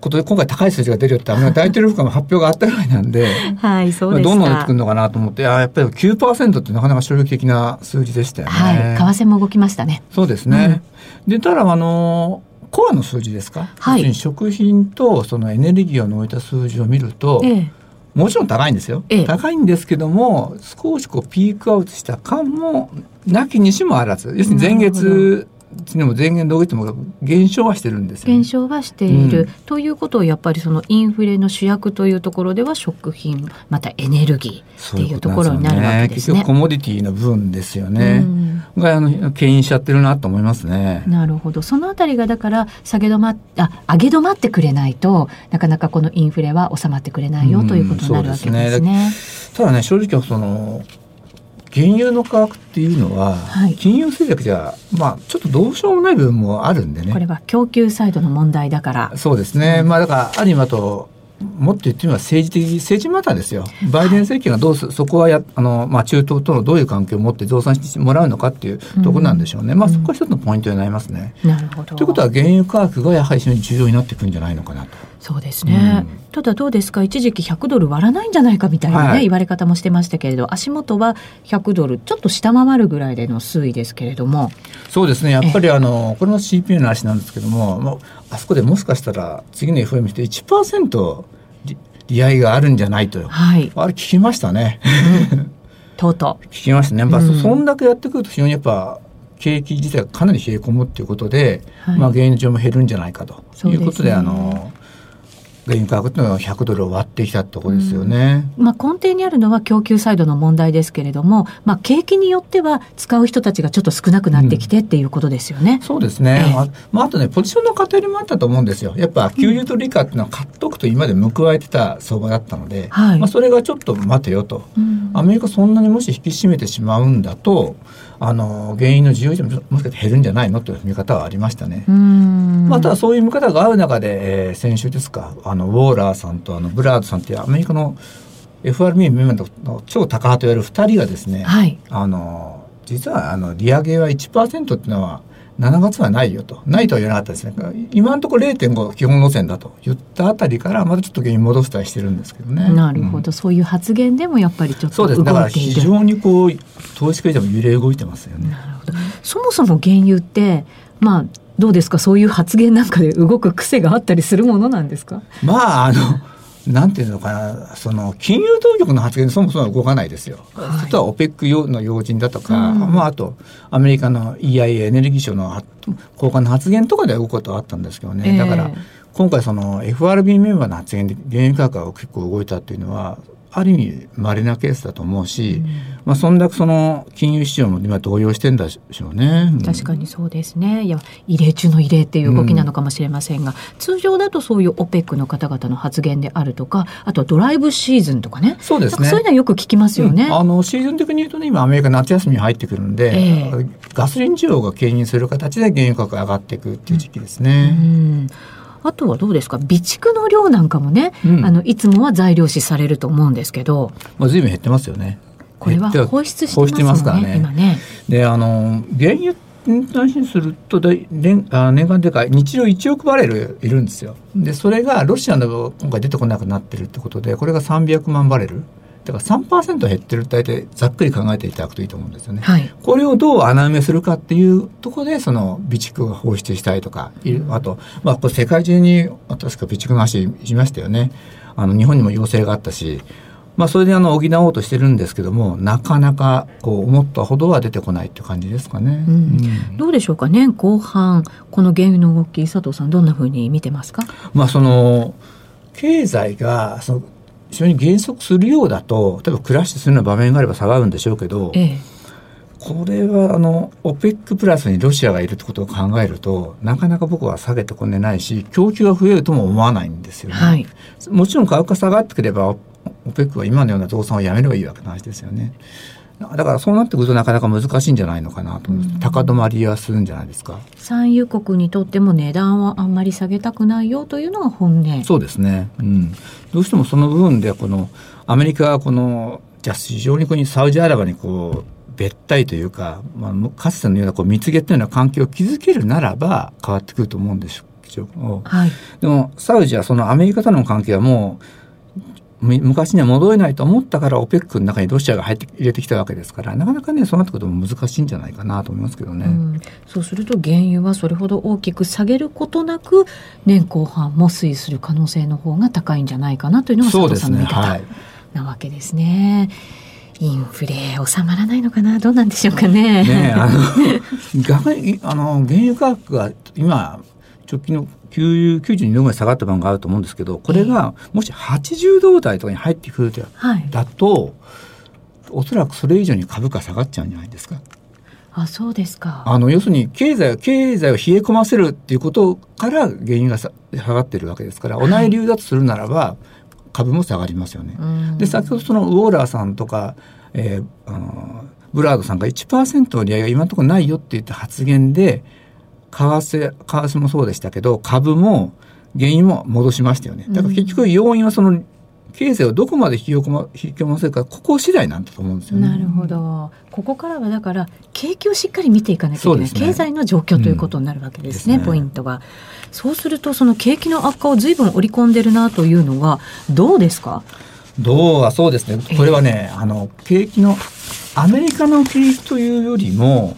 ことで今回高い数字が出るよって 大統領府の発表があったぐらいなんで、はい、そうでどんどん出てくるのかなと思って、あやっぱり9%ってなかなか衝撃的な数字でしたよね。はい、為替も動きましたね。そうですね。うん、で、ただ、あの、コアの数字ですか、はい、食品とそのエネルギーを除いた数字を見ると、ええ、もちろん高いんですよ、ええ、高いんですけども少しこうピークアウトした感もなきにしもあらず。要するに前月でも前言どうしても減少はしてるんですよ、ね、減少はしている、うん、ということをやっぱりそのインフレの主役というところでは食品またエネルギーっていうところになるわけですね。結局コモディティの部分ですよね。うん、があの牽引しちゃってるなと思いますね。なるほど。そのあたりがだから下げ止まあ上げ止まってくれないとなかなかこのインフレは収まってくれないよということになるわけですね。うん、すねただね正直その原油の価格っていうのは、はい、金融政策じゃ、まあ、ちょっとどうしようもない部分もあるんでね。これは供給サイドの問題だから。そうですね。まあ、だから、ある意味と、もっと言ってみれば政治的、政治マターですよ。バイデン政権がどうす、はい、そこはや、あの、まあ、中東とのどういう関係を持って増産してもらうのかっていうところなんでしょうね。うん、まあ、そこは一つのポイントになりますね。なるほど。ということは、原油価格がやはり非常に重要になってくるんじゃないのかなと。そうですね。うんただどうですか？一時期100ドル割らないんじゃないかみたいなね、はい、言われ方もしてましたけれど足元は100ドルちょっと下回るぐらいでの推移ですけれどもそうですねやっぱりあのこれも CPU の話なんですけども、まあ、あそこでもしかしたら次の FOMC で1%利利合いがあるんじゃないと、はい、あれ聞きましたね。うん、とうとう。聞きましたね。やっぱ、うん、そんだけやってくると非常にやっぱ景気自体がかなり冷え込むっていうことで、はい、まあ現状も減るんじゃないかと。いうことで、でね、あの原油価格っていうのは100ドルを割ってきたところですよね、うん、まあ、根底にあるのは供給サイドの問題ですけれども、まあ、景気によっては使う人たちがちょっと少なくなってきてっていうことですよね。うん、そうですね、えー、まあ、あとねポジションの偏りもあったと思うんですよ。やっぱ給油と利価っていうのは買っとくと今まで報えてた相場だったので、はい、まあ、それがちょっと待てよと、うん、アメリカそんなにもし引き締めてしまうんだとあの原因の需要量ももしかして減るんじゃないの？という見方はありましたね。またそういう見方が合う中で、えー、先週ですかあのウォーラーさんとあのブラードさんっていうアメリカの FRB メンバーの超高派と言われる2人がですね、はい、あの実はあの利上げは1%っていうのは7月はないよと。ないとは言わなかったですね。今のところ0.5基本路線だと。言ったあたりからまたちょっと原因戻したりしてるんですけどね。なるほど、うん、そういう発言でもやっぱりちょっとそうです。だから非常にこう投資家でも揺れ動いてますよね。なるほど。そもそも原油ってまあどうですか？そういう発言なんかで動く癖があったりするものなんですか？まああのなんていうのかな、その金融当局の発言そもそも動かないですよ。はい、あとは OPEC の要人だとか、うん、まあ、あとアメリカの EIA エネルギー省の高官の発言とかで動くことはあったんですけどね、えー、だから今回その FRB メンバーの発言で原油価格が結構動いたっていうのはある意味稀なケースだと思うし、うん、まあ、そんだけその金融市場も今動揺してんだしょうね、確かにそうですね。いや異例中の異例っていう動きなのかもしれませんが、うん、通常だとそういう OPEC の方々の発言であるとかあとドライブシーズンとかね。そうですね。そういうのはよく聞きますよね、あのシーズン的に言うとね今アメリカ夏休みに入ってくるんで、えー、ガソリン需要が牽引する形で原油価格が上がっていくっていう時期ですね。うんあとはどうですか？備蓄の量なんかもね、うん、あのいつもは材料視されると思うんですけど、まあ、随分減ってますよね。これは放出してますからね。今ね。であの原油に対しすると年あ年間でか日量1億バレルいるんですよ。でそれがロシアの今回出てこなくなってるってことでこれが300万バレルだから3%減ってる大体ざっくり考えていただくといいと思うんですよね。はい、これをどう穴埋めするかっていうところでその備蓄を放出したいとかあと、まあ、これ世界中に確か備蓄の話しましたよね。あの日本にも要請があったしまあ、それであの補おうとしてるんですけどもなかなかこう思ったほどは出てこないっていう感じですかね、うん。うん、どうでしょうか？年後半この原油の動き佐藤さんどんなふうに見てますか、まあ、その経済がその非常に減速するようだと例えばクラッシュするような場面があれば下がるんでしょうけど、ええ、これはあの OPEC プラスにロシアがいるってことを考えるとなかなか僕は下げてこねないし供給が増えるとも思わないんですよね。はい、もちろん価格が下がってくれば OPEC は今のような増産をやめればいいわけの話ですよね。だからそうなってくるとなかなか難しいんじゃないのかなと思います、高止まりはするんじゃないですか。産油国にとっても値段はあんまり下げたくないよというのが本音。そうですね、うん、どうしてもその部分でこのアメリカはこのじゃあ非常にこにサウジアラビアにこう別体というか、まあ、かつてのようなこう蜜月のような環境を築けるならば変わってくると思うんですけど、はい、でもサウジはそのアメリカとの関係はもう昔には戻れないと思ったから OPEC の中にロシアが入って入れてきたわけですからなかなかねそうなってくると難しいんじゃないかなと思いますけどね、うん、そうすると原油はそれほど大きく下げることなく年後半も推移する可能性の方が高いんじゃないかなというのが佐藤さんの見方なわけですね。インフレ収まらないのかな？どうなんでしょうかね。ねあの あの原油価格が今直近の92度ぐらい下がった番があると思うんですけどこれがもし80度台とかに入ってくると、はい、だとおそらくそれ以上に株価下がっちゃうんじゃないですか。あそうですか。あの要するに経済経済を冷え込ませるっていうことから原因が下がってるわけですから同じ流脱するならば、株も下がりますよね。で先ほどそのウォーラーさんとか、えー、あのブラードさんが1%の利上げが今のところないよって言った発言で為替、為替もそうでしたけど、株も原因も戻しましたよね。だから結局要因はその経済をどこまで引き込ま引きせるかここ次第なんだと思うんですよね。なるほど。ここからはだから景気をしっかり見ていかなきゃいけない、ね、経済の状況ということになるわけですね、うん、ポイントが。そうするとその景気の悪化を随分織り込んでるなというのはどうですか？どうはそうですね。これはね、えー、あの景気のアメリカの景気というよりも。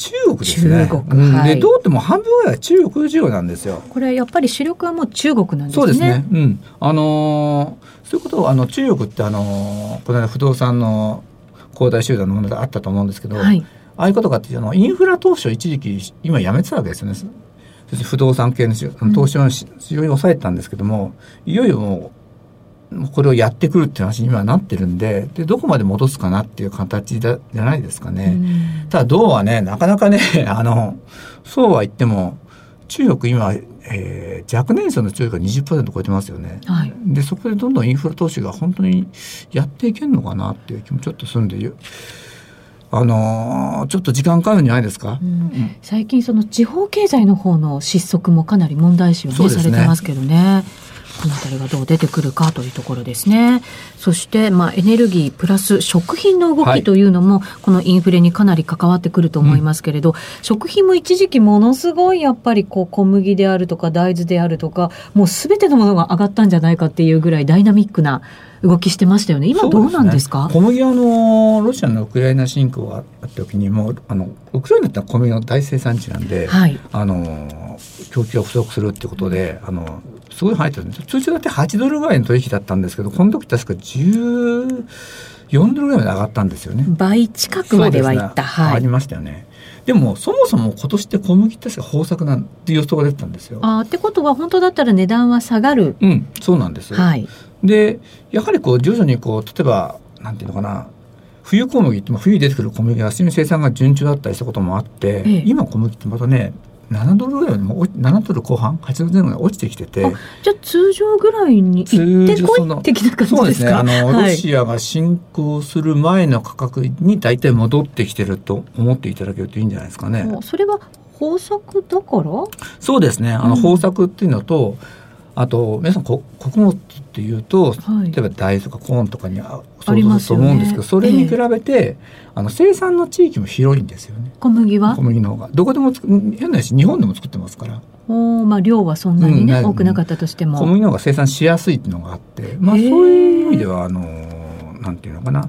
中国ですね。中国、うん、でどうっても半分ぐらいは中国需要なんですよ。これやっぱり主力はもう中国なんですね。そうですね。うん。あのー、そういうことをあの中国ってあのー、この間不動産の恒大集団のものであったと思うんですけど、はい、ああいうことかっていうのインフラ投資を一時期今やめてたわけですよね。不動産系の投資を非常に抑えてたんですけども、いよいよもうこれをやってくるっていう話に今なってるんででどこまで戻すかなっていう形だじゃないですかね。ただ銅はねなかなかね あのそうは言っても中国今、えー、若年層の中国が20%超えてますよね、はい、でそこでどんどんインフラ投資が本当にやっていけるのかなっていう気もちょっとするんであのー、ちょっと時間かかるんじゃないですか、うん、最近その地方経済の方の失速もかなり問題視を、ね、されてますけどね。この辺りがどう出てくるかというところですね。そして、まあ、エネルギープラス食品の動きというのも、はい、このインフレにかなり関わってくると思いますけれど、うん、食品も一時期ものすごいやっぱりこう小麦であるとか大豆であるとか、もうすべてのものが上がったんじゃないかっていうぐらいダイナミックな動きしてましたよね。今どうなんですか？すね、小麦あのロシアのウクライナ侵攻があった時にもあのウクライナって小麦の大生産地なんで、はい、あの供給が不足するってことで、あのすごい入ってるんです。通常だって8ドルぐらいの取引だったんですけど、この時確か10 4ドルぐらいまで上がったんですよね。倍近くまではいった。ね、はい。ありましたよね。でもそもそも今年って小麦って確か豊作なんていう予想が出てたんですよ。あってことは本当だったら値段は下がる。うん、そうなんです。はい。でやはりこう徐々にこう例えばなんていうのかな冬小麦って冬に出てくる小麦が生産が順調だったりしたこともあって、ええ、今小麦ってまたね7ドルぐらいも7ドル後半8ドル前後に落ちてきてて。じゃあ通常ぐらいに行ってこい的な感じですか？そうですね。あの、はい、ロシアが侵攻する前の価格に大体戻ってきてると思っていただけるといいんじゃないですかね。それは豊作だから？そうですね。あの、豊作っていうのと、あと皆さん穀物っていうと、はい、例えば大豆とかコーンとかに想像すると思うんですけど、ね、それに比べて、えあの生産の地域も広いんですよね。小麦は？小麦の方が。どこでも変なし日本でも作ってますから。おまあ量はそんなにね、うん、多くなかったとしても。小麦の方が生産しやすいっていうのがあってまあそういう意味ではあのなんていうのかな。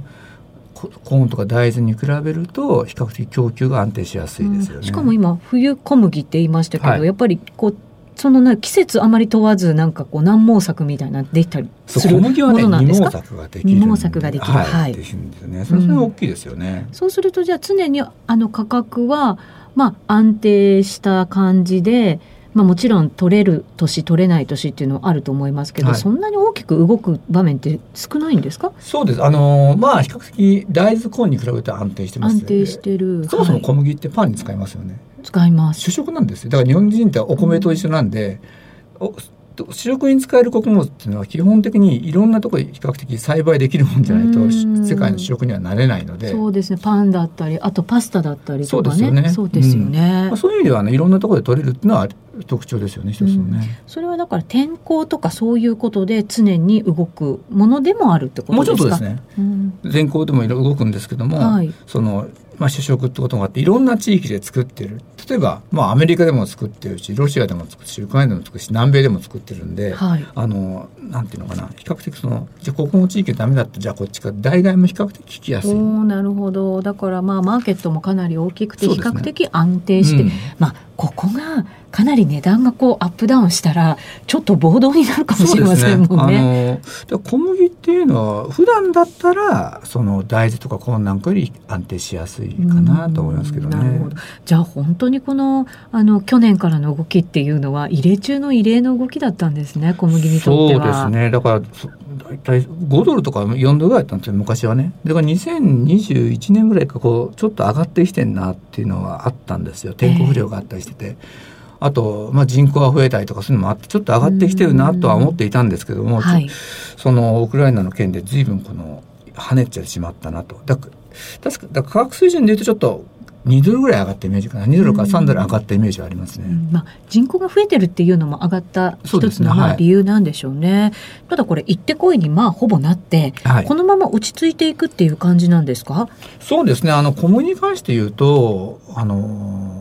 コーンとか大豆に比べると比較的供給が安定しやすいですよね、うん、しかも今冬小麦って言いましたけど、はい、やっぱりこうそのな季節あまり問わずなんかこう何毛作みたいなできたりするものなんですか？二毛作ができる。二毛作ができる。はい。できるんですね。それは大きいですよね、うん、そうするとじゃあ常にあの価格はまあ安定した感じで。まあ、もちろん取れる年取れない年っていうのはあると思いますけど、はい、そんなに大きく動く場面って少ないんですか？そうですあのまあ比較的大豆コーンに比べて安定してます安定してるそもそも小麦ってパンに使いますよね、使います。主食なんですよ。だから日本人ってお米と一緒なんで、うん、主食に使える穀物っていうのは基本的にいろんなところで比較的栽培できるもんじゃないと世界の主食にはなれないので。そうですね。パンだったりあとパスタだったりとかね。そうですよね。そうですよね、うん。まあ、そういう意味ではねいろんなところで取れるっていうのは特徴ですよね一つのね、うん、それはだから天候とかそういうことで常に動くものでもあるってことですか？もうちょっとですね、うん、天候でもいろいろ動くんですけども、はい、そのまあ、主食ってことがあっていろんな地域で作ってる例えば、まあ、アメリカでも作ってるしロシアでも作るしウクライナでも作るし南米でも作ってるんで、はい、あのなんていうのかな比較的そのじゃあここの地域ダメだったじゃあこっちか代替も比較的聞きやすい。なるほどだからまあマーケットもかなり大きくて比較的安定して、ねうん、まあここがかなり値段がこうアップダウンしたらちょっと暴動になるかもしれませんもんね。ね小麦っていうのは普段だったらその大豆とかコーンなんかより安定しやすいかなと思いますけどね。どじゃあ本当にこのあの去年からの動きっていうのは異例中の異例の動きだったんですね小麦にとっては。そうですねだから大体5ドルとか4ドルぐらいだったんですよ昔はね。だから2021年ぐらいかこうちょっと上がってきてんなっていうのはあったんですよ天候不良があったりしてて。えーあと、まあ、人口が増えたりとかそういうのもあってちょっと上がってきてるなとは思っていたんですけども、はい、そのウクライナの件で随分この跳ねてしまったなと。だ確かだ価格水準でいうとちょっと2ドルぐらい上がったイメージかな。2ドルか3ドル上がったイメージはありますね、うん、まあ、人口が増えてるっていうのも上がった一つのまあ理由なんでしょうね、はい、ただこれ行ってこいにまあほぼなって、はい、このまま落ち着いていくっていう感じなんですか？そうですね。あの小麦に関して言うとあの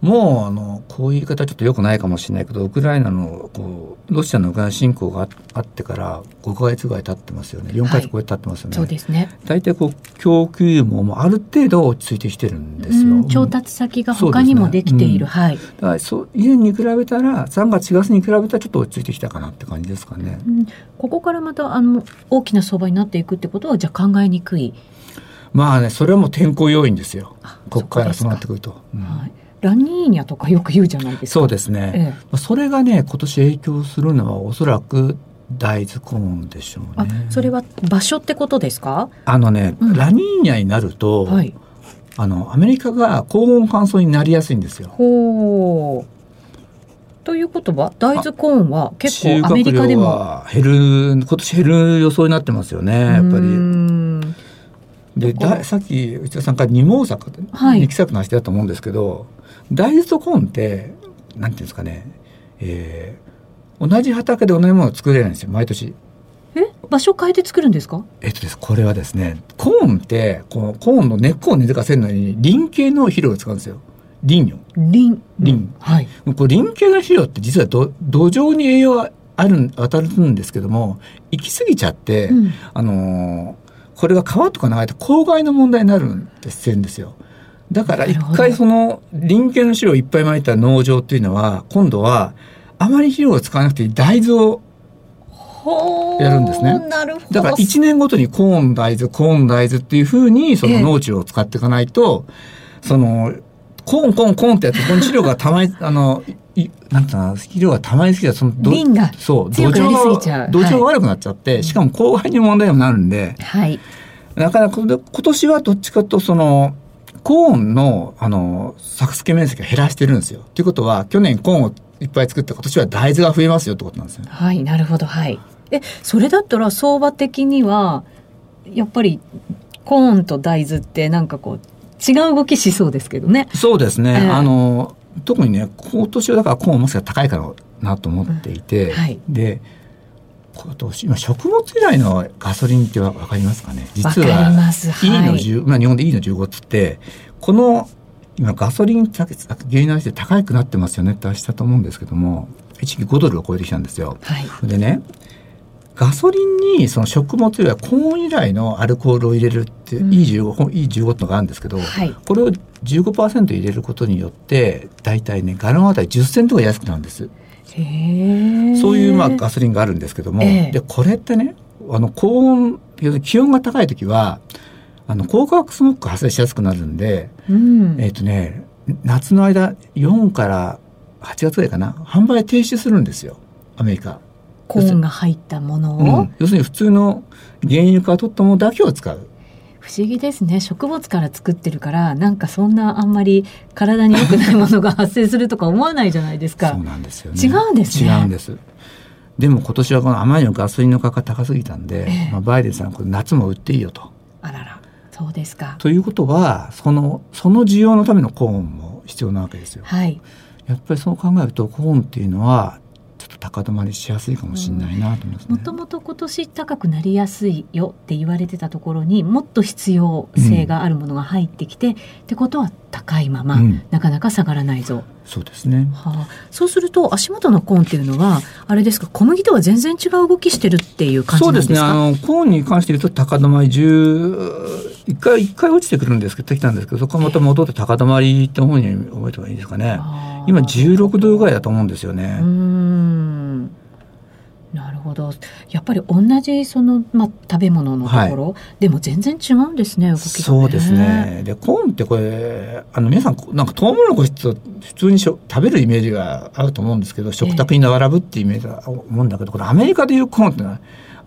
もうあのこういう言い方ちょっとよくないかもしれないけどウクライナのこうロシアのウクライナ侵攻があってから5か月ぐらい経ってますよね。4か月超え経ってますよね、はい、そうですね。大体こう供給網もある程度落ち着いてきてるんですよ。調達先が他にもできている、ねうん、はい。だからそう以前に比べたら3月4月に比べたらちょっと落ち着いてきたかなって感じですかね、うん、ここからまたあの大きな相場になっていくってことはじゃあ考えにくい。まあねそれはもう天候要因ですよ。ここからそうなってくると、うん、はいラニーニャとかよく言うじゃないですか。そうですね。ええ、それがね、今年影響するのはおそらく大豆コーンでしょうね。それは場所ってことですか？あのね、うん、ラニーニャになると、はい、あの、アメリカが高温乾燥になりやすいんですよ。ほう。ということは大豆コーンは結構アメリカでも減る今年減る予想になってますよねやっぱり。でださっき内田さんから二毛作、はい、二期作の話だと思うんですけど大豆とコーンってなんていうんですかね、えー、同じ畑で同じものを作れないんですよ毎年。え？場所変えて作るんですか？えっとですこれはですねコーンってこのコーンの根っこを根付かせるのにリン系の肥料を使うんですよ。リンよ。リン。リン。はい。これリン系の肥料って実は土土壌に栄養がある、当たるんですけども、行き過ぎちゃって、うん、あのー、これが川とか流れて公害の問題になるんですんですよ。だから一回その林系の肥料をいっぱいまいた農場っていうのは、今度はあまり肥料を使わなくて大豆をやるんですね。だから1年ごとにコーン大豆、コーン大豆っていうふうにその農地を使っていかないと、えその、コーンコーンコーンってやって、この肥料がたまり、あの、なんていうの肥料がたまりすぎたそのそう土壌が土壌が悪くなっちゃって、はい、しかも公害に問題にもなるんで、はい、だから今年はどっちかとそのコーンの、あの、作付け面積を減らしてるんですよ。ということは、去年コーンをいっぱい作って今年は大豆が増えますよってことなんですよ。はい、なるほど、はい。え、それだったら相場的には、やっぱりコーンと大豆ってなんかこう、違う動きしそうですけどね。そうですね。えー、あの、特にね、今年はだからコーンもしか高いかなと思っていて、うんはい、で、今食物由来のガソリンってわかりますかね？実は E の10、まあ、日本で E の15っつってこの今ガソリン原油の話で高くなってますよねって話したと思うんですけども一時5ドルを超えてきたんですよ。はい、でねガソリンにその食物由来コーン由来のアルコールを入れるって、うん、E15, E15 ってのがあるんですけど、はい、これを15%入れることによって大体ねガロンあたり10セントが安くなるんです。そういうまあガソリンがあるんですけども、えー、でこれってねあの高温要するに気温が高い時はあの高化学スモッグ発生しやすくなるんで、うん、えっ、ー、とね夏の間4から8月ぐらいかな販売停止するんですよ。アメリカ。コーンが入ったものを、うん、要するに普通の原油から取ったものだけを使う。不思議ですね。植物から作ってるからなんかそんなあんまり体に良くないものが発生するとか思わないじゃないですか。そうなんですよね。違うんですね。違うんです。でも今年はこのあまりのガソリンの価格高すぎたんで、えー、まあ、バイデンさんこれ夏も売っていいよと。あらら。そうですか。ということはそのその需要のためのコーンも必要なわけですよ。はい。やっぱりそう考えるとコーンっていうのは高止まりしやすいかもしれないなと思います、もともと今年高くなりやすいよって言われてたところにもっと必要性があるものが入ってきて、うん、ってことは高いまま、うん、なかなか下がらないぞ。そうですね、はあ、そうすると足元のコーンっていうのはあれですか小麦とは全然違う動きしてるっていう感じなんですか？そうですね。あのコーンに関して言うと高止まり10一回一回落ちてくるんですけど、きたんですけど、そこからまた戻って高止まりって方に覚えた方がいいですかね。今16度ぐらいだと思うんですよね。なるほど。やっぱり同じその、まあ、食べ物のところ、はい、でも全然違うんですね動きが、ね、そうですね。でコーンってこれあの皆さんなんかトウモロコシって普通にしょ食べるイメージがあると思うんですけど食卓に並ぶっていうイメージだと思うんだけどこれアメリカでいうコーンってのは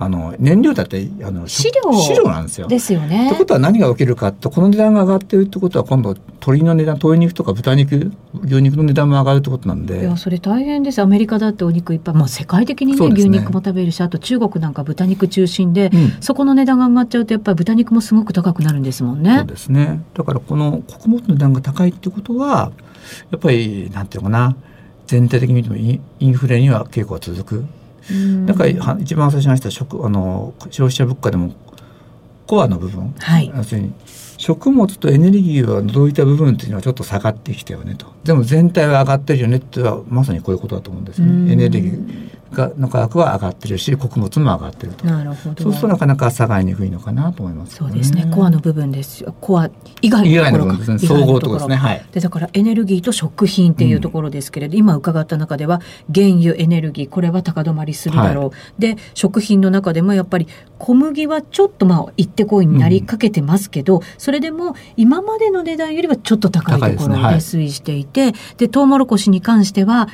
あの燃料だってあの飼料飼料なんですよ。ですよね。ってことは何が起きるかとこの値段が上がってるってことは今度鶏の値段鶏肉とか豚肉牛肉の値段も上がるってことなんでいやそれ大変ですアメリカだってお肉いっぱい、まあ、世界的にね、ね、牛肉も食べるしあと中国なんか豚肉中心で、うん、そこの値段が上がっちゃうとやっぱり豚肉もすごく高くなるんですもんね。そうですねだからこの穀物の値段が高いってことはやっぱりなんていうのかな全体的に見てもインフレには傾向が続く。だから一番最初に話した食あの消費者物価でもコアの部分、はい、要するに食物とエネルギーはどういった部分っていうのはちょっと下がってきたよねと。でも全体は上がってるよねってはまさにこういうことだと思うんですね。エネルギー。がの価格は上がってるし穀物も上がってると。なるほど。そうするとなかなか下がりにくいのかなと思います、ね、そうですね。コアの部分ですよ。コア以外のところですね。総合とですね。はい。でだからエネルギーと食品っていうところですけれど、うん、今伺った中では原油エネルギーこれは高止まりするだろう、はい、で食品の中でもやっぱり小麦はちょっとまあ行ってこいになりかけてますけど、うん、それでも今までの値段よりはちょっと高いところで推移していてで、ねはい、でトウモロコシに関しては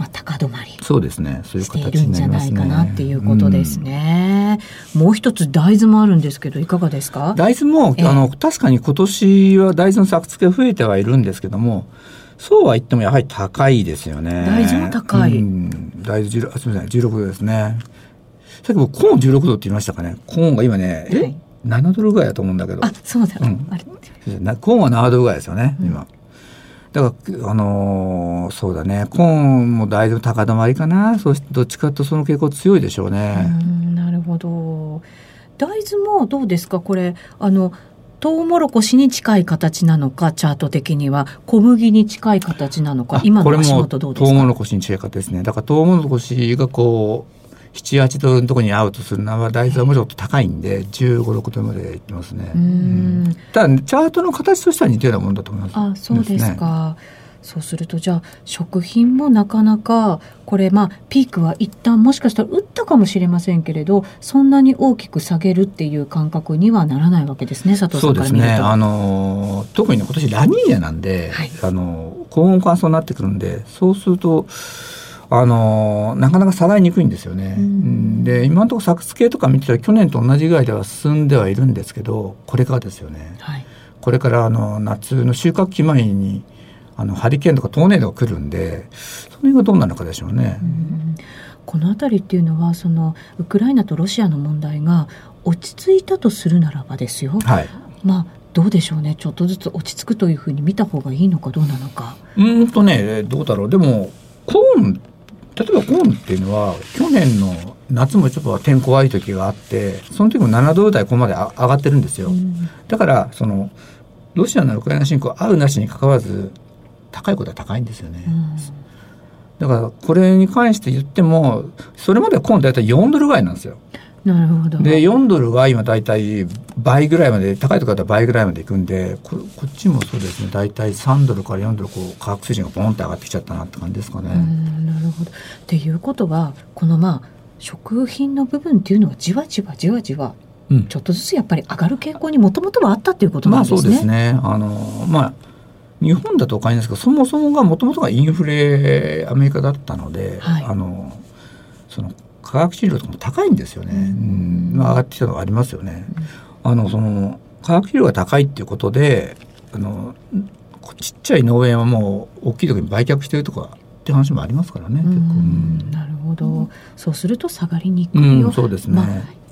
まあ、高止まりそうですね。そういう形しているんじゃないかなっていうことですね、うん、もう一つ大豆もあるんですけどいかがですか？大豆も、あの確かに今年は大豆の作付け増えてはいるんですけどもそうは言ってもやはり高いですよね。大豆も高い、うん、大豆16すみません。16度ですね。さっきもコーン16度って言いましたかね。コーンが今ね、はい、7ドルぐらいだと思うんだけど。あそうだ、うん、あれ？コーンは7ドルぐらいですよね、今、だから、あのー、そうだね、コーンも大豆高止まりかな、そしてどっちかとその傾向強いでしょうね。うなるほど。大豆もどうですか、これ、あの、トウモロコシに近い形なのか、チャート的には、小麦に近い形なのか、今の足元どうですか？トウモロコシに近い形ですね。だからトウモロコシがこう、78ドルのところに合うとするのは大豆はもうちょっと高いんで1 5 6ドルまでいってますね。うん、ただチャートの形としては似たようなものだと思います。あそうですか。そうするとじゃあ食品もなかなかこれまあピークは一旦もしかしたら打ったかもしれませんけれどそんなに大きく下げるっていう感覚にはならないわけですね佐藤さんから見ると。そうですねあの特に、ね、今年ラニーニャなんで、はい、あの高温乾燥になってくるんでそうするとあのなかなか下がりにくいんですよね。うん、で今のところ作付けとか見てたら去年と同じぐらいでは進んではいるんですけどこれからですよね。はい、これからあの夏の収穫期前にあのハリケーンとかトーネードが来るんでその辺がどうなるかでしょうね。うんこの辺りっていうのはそのウクライナとロシアの問題が落ち着いたとするならばですよ、はい、まあどうでしょうねちょっとずつ落ち着くというふうに見た方がいいのかどうなのか。うんとねどうだろうでもコーン例えばコーンっていうのは去年の夏もちょっと天候悪い時があってその時も7度台ここまで上がってるんですよ、うん、だからそのロシアのウクライナ侵攻合うなしにかかわらず高いことは高いんですよね、うん、だからこれに関して言ってもそれまではコーン大体4ドルぐらいなんですよなるほど。で4ドルが今大体倍ぐらいまで高いところだと倍ぐらいまでいくんでここっちもそうですね。大体3ドルから4ドルこう価格水準がボンって上がってきちゃったなって感じですかね。なるほど。っていうことはこのまあ食品の部分っていうのはじわじわじわじわちょっとずつやっぱり上がる傾向にもともとはあったっていうことなんですね。まあ、そうですね。あのまあ日本だとおかしいんですけどそもそもがもともとがインフレアメリカだったので、はい、あのその化学治療とかも高いんですよね、うん。まあ、上がってきたのがありますよね。あのその化学治療が高いっていうことであのちっちゃい農園はもう大きいところに売却してるとかって話もありますからね。なるほど、そうすると下がりにくいよ。そうですね、まあ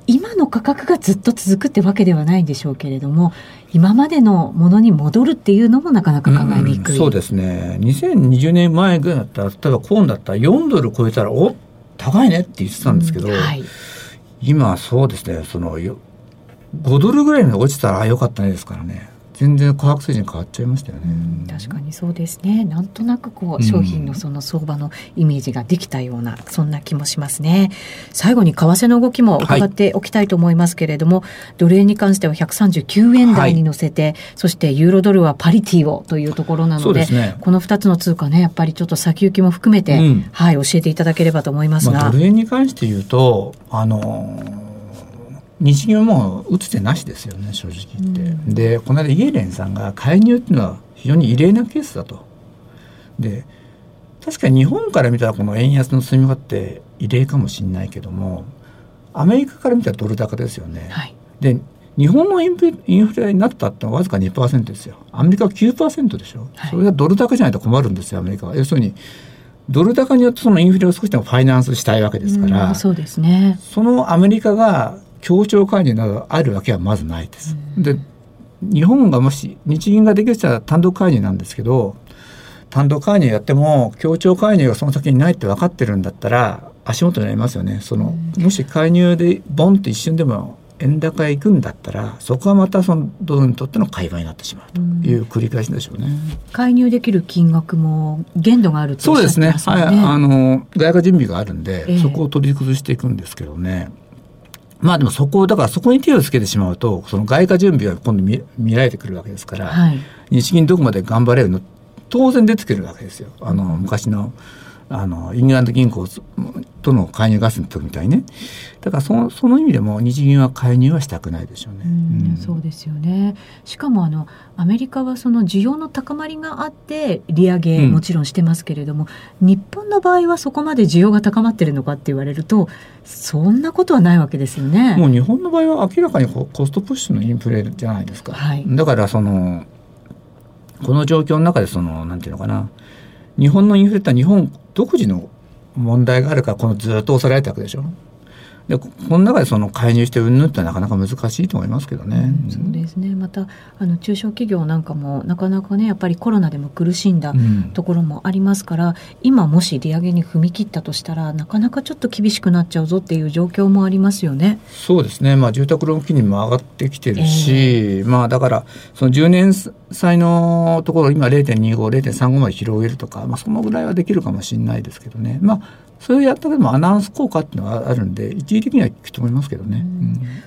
今の価格がずっと続くってわけではないんでしょうけれども今までのものに戻るっていうのもなかなか考えにくい、うん、そうですね。2020年前ぐらいだったら例えばコーンだったら4ドル超えたらお高いねって言ってたんですけど、うんはい、今そうですねその5ドルぐらいに落ちたらあよかったねですからね全然価格水準変わっちゃいましたよね、うん、確かにそうですね。なんとなくこう商品のその相場のイメージができたような、そんな気もしますね最後に為替の動きも伺っておきたいと思いますけれども、はい、ドル円に関しては139円台に乗せて、はい、そしてユーロドルはパリティをというところなので、ね、この2つの通貨ねやっぱりちょっと先行きも含めて、うん、はい教えていただければと思いますが、まあ、ドル円に関して言うとあのー日銀はもう打つ手なしですよね正直言って。うん、でこの間イエレンさんが介入っていうのは非常に異例なケースだと。で確かに日本から見たらこの円安の進み方って異例かもしれないけどもアメリカから見たらドル高ですよね。はい、で日本のインフインフレになったってのはわずか2%ですよ。アメリカは9%でしょ。はい、それがドル高じゃないと困るんですよアメリカは。要するにドル高によってそのインフレを少しでもファイナンスしたいわけですから、そうですね。そのアメリカが協調介入などあるわけはまずないです。で日本がもし日銀ができたら単独介入なんですけど単独介入やっても協調介入がその先にないって分かってるんだったら足元になりますよねそのもし介入でボンって一瞬でも円高へ行くんだったらそこはまたそのドルにとっての買い場になってしまうという繰り返しでしょうね。うん、介入できる金額も限度があると、ね、そうですね。はい、あの外貨準備があるんで、えー、そこを取り崩していくんですけどね。まあでもそこだからそこに手をつけてしまうとその外貨準備が今度見見られてくるわけですから、はい、日銀どこまで頑張れるの当然出てくるわけですよ。あの昔のあのイングランド銀行との介入合戦の時みたいにねだからそのその意味でも日銀は介入はしたくないでしょうね。うん、そうですよねしかもあのアメリカはその需要の高まりがあって利上げもちろんしてますけれども、うん、日本の場合はそこまで需要が高まってるのかって言われるとそんなことはないわけですよね。もう日本の場合は明らかにコストプッシュのインフレじゃないですか。はい、だからそのこの状況の中でそのなんていうのかな日本のインフレって日本独自の問題があるからこのずっと抑えられたわけでしょ。でこの中でその介入してうんぬんってなかなか難しいと思いますけどね。うん、そうですねまたあの中小企業なんかもなかなかねやっぱりコロナでも苦しんだところもありますから、うん、今もし利上げに踏み切ったとしたらなかなかちょっと厳しくなっちゃうぞっていう状況もありますよね。そうですね、まあ、住宅ローン金利も上がってきてるし、えー、まあだからその10年債のところ今0.25、0.35まで広げるとか、まあ、そのぐらいはできるかもしれないですけどね。まあそれをやったけどもアナウンス効果っていうのがあるんで一時的には効くと思いますけどね。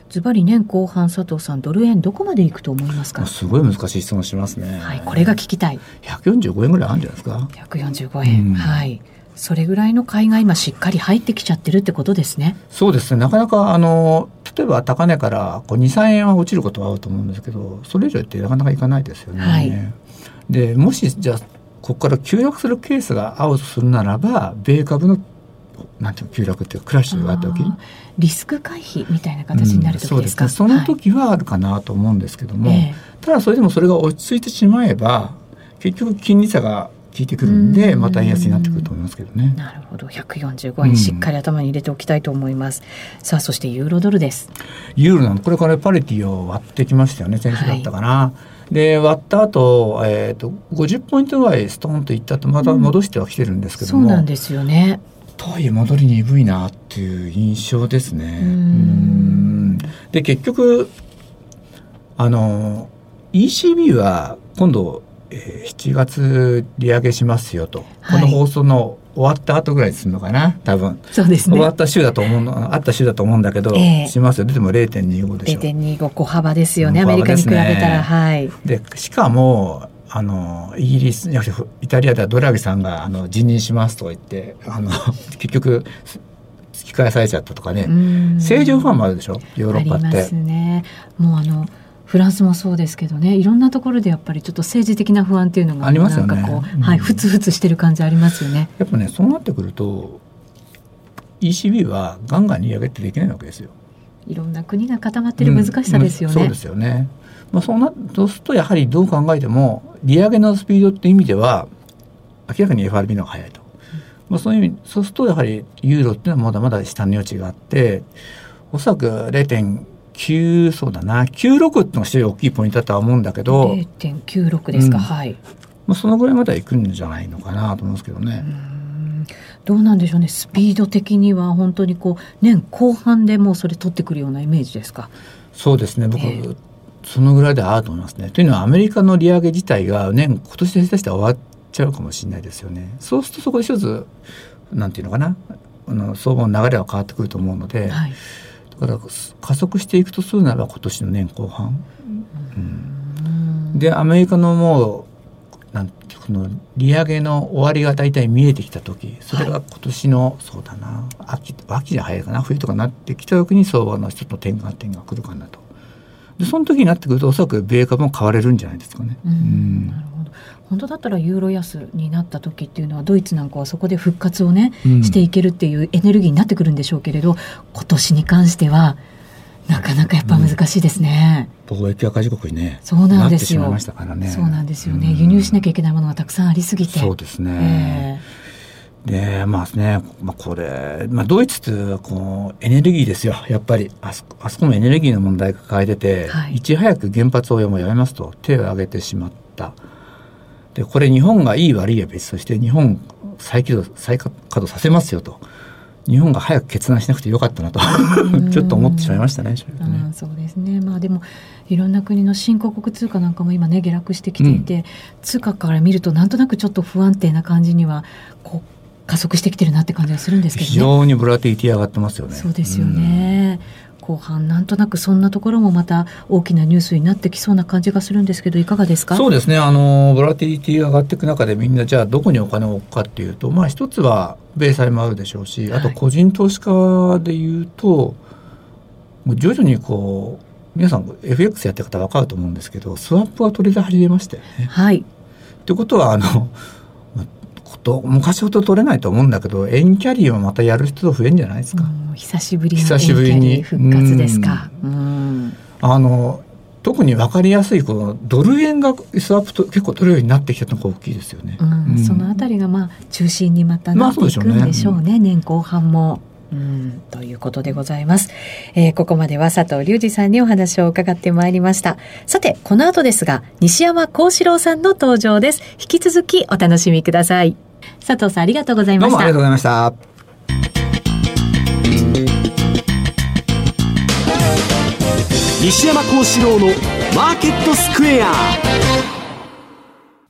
ズバリ年後半佐藤さんドル円どこまでいくと思いますか？すごい難しい質問しますね。はい、これが聞きたい。145円ぐらいあるんじゃないですか？145円、うん、はい。それぐらいの買いが今しっかり入ってきちゃってるってことですね。そうですね。なかなかあの例えば高値からこう2、3円は落ちることはあると思うんですけど、それ以上ってなかなかいかないですよね。はい、でもしじゃあここから急落するケースが合うとするならば米株のなんていう急落っていうクラッシュがあった時？リスク回避みたいな形になる時ですか、うん、そ、ね、その時はあるかなと思うんですけども、はい、ただそれでもそれが落ち着いてしまえば結局金利差が効いてくるんでまた円安になってくると思いますけどね。なるほど。145円しっかり頭に入れておきたいと思います。うん、さあそしてユーロドルです。ユーロなのこれからパリティを割ってきましたよね。先週だったかな。はい、で割った後、えーと、と50ポイントぐらいストーンといったとまた戻してはきてるんですけども、うん、そうなんですよねとはいえ戻り鈍いなっていう印象ですね。うん。で結局あの ECB は今度、えー、7月利上げしますよと、はい、この放送の終わった後ぐらいにするのかな多分。そうですね。終わった週だと思うのあった週だと思うんだけど、えー、しますよ。でも0.25でしょ。0.25小幅ですよね、ね、アメリカに比べたらはい。でしかもあのイギリスイタリアではドラギさんがあの辞任しますと言ってあの 結局突き返されちゃったとかね政情不安もあるでしょ？ヨーロッパって。ありますね。もうあのフランスもそうですけどねいろんなところでやっぱりちょっと政治的な不安っていうのがありますよね。こう、はいふつふつしてる感じありますよね。やっぱねそうなってくると ECB はガンガン利上げってできないわけですよ。いろんな国が固まってる難しさですよね。うん、そうですよね。まあ、そうなそうするとやはりどう考えても利上げのスピードっていう意味では明らかに FRB の方が速いと、まあ、そういう意味そうするとやはりユーロっていうのはまだまだ下の余地があっておそらく0.9そうだな96っていうのが非常に大きいポイントだとは思うんだけど0.96ですか、うん、はい、まあ、そのぐらいまではいくんじゃないのかなと思うんですけどね。どうなんでしょうね。スピード的には本当にこう年後半でもうそれ取ってくるようなイメージですか？そうですね。僕、えーそのぐらいであると思いますね。というのはアメリカの利上げ自体が年今年で下手したら終わっちゃうかもしれないですよね。そうするとそこで一つなんていうのかなあの相場の流れは変わってくると思うので、はい、だから加速していくとするならば今年の年後半。うん、でアメリカのもうなんこの利上げの終わりが大体見えてきた時それが今年の、はい、そうだな秋秋じゃ早いかな冬とかなってきた時に相場の一つの転換点が来るかなと。でその時になってくるとおそらく米株も買われるんじゃないですかね。うん、なるほど本当だったらユーロ安になった時っていうのはドイツなんかはそこで復活をね、うん、していけるっていうエネルギーになってくるんでしょうけれど今年に関してはなかなかやっぱ難しいですね。うん、貿易赤字国にね、そうなんですよ。ね、そうなんですよね、輸入しなきゃいけないものがたくさんありすぎて。そうですね。えーで、まあね、まあこれ、まあドイツってこうエネルギーですよ、やっぱり。あそあそこもエネルギーの問題抱えてて、はい、いち早く原発をやめますと手を挙げてしまった。で、これ日本がいい悪いは別として、日本再起動、再稼働させますよと日本が早く決断しなくてよかったなとちょっと思ってしまいましたね。ねそうですね。まあでもいろんな国の新興国通貨なんかも今ね下落してきていて、うん、通貨から見るとなんとなくちょっと不安定な感じにはこう加速してきてるなって感じがするんですけど、ね、非常にボラティティ上がってますよね。そうですよね。うん、後半なんとなくそんなところもまた大きなニュースになってきそうな感じがするんですけどいかがですか？そうですねあのボラティティが上がっていく中でみんなじゃあどこにお金を置くかっていうとまあ一つは米債もあるでしょうしあと個人投資家でいうと、もう徐々にこう皆さん FX やってる方分かると思うんですけどスワップは取り出始めましたよね。はい。ってことはあのこと昔ほど取れないと思うんだけど円キャリーをまたやる人増えるんじゃないですか？久しぶりの円キ復活ですか？あの特に分かりやすいこのドル円がスワップと結構取るようになってきたのが大きいですよね。うん、そのあたりがまあ中心にまたなっていくんでしょうね、まあうね年後半も。うん、ということでございます、えー、ここまでは佐藤隆二さんにお話を伺ってまいりました。さてこの後ですが西山幸四郎さんの登場です。引き続きお楽しみください佐藤さんありがとうございましたありがとうございました西山幸四郎のマーケットスクエア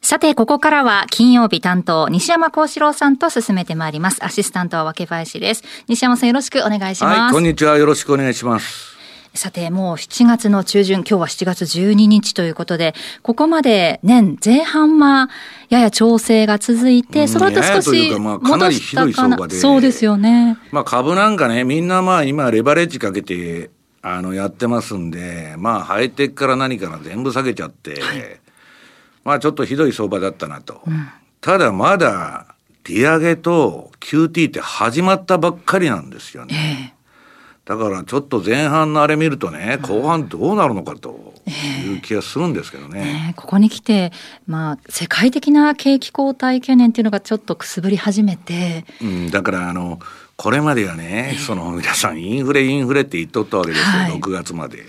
さて、ここからは金曜日担当、西山幸四郎さんと進めてまいります。アシスタントは分林です。西山さんよろしくお願いします。はい、こんにちは。よろしくお願いします。さて、もう7月の中旬、今日は7月12日ということで、ここまで年前半はやや調整が続いて、その後少し戻したかな。そうですよね。まあ株なんかね、みんなまあ今レバレッジかけて、あの、やってますんで、まあハイテクから何から全部下げちゃって、はいまあちょっとひどい相場だったなと。うん、ただまだ利上げと QT って始まったばっかりなんですよね。えー、だからちょっと前半のあれ見るとね、後半どうなるのかという気がするんですけどね。えーねここに来て、まあ世界的な景気後退懸念っていうのがちょっとくすぶり始めて。うん、だからあの、これまではね、その皆さんインフレインフレって言っとったわけですよ、はい、6月まで。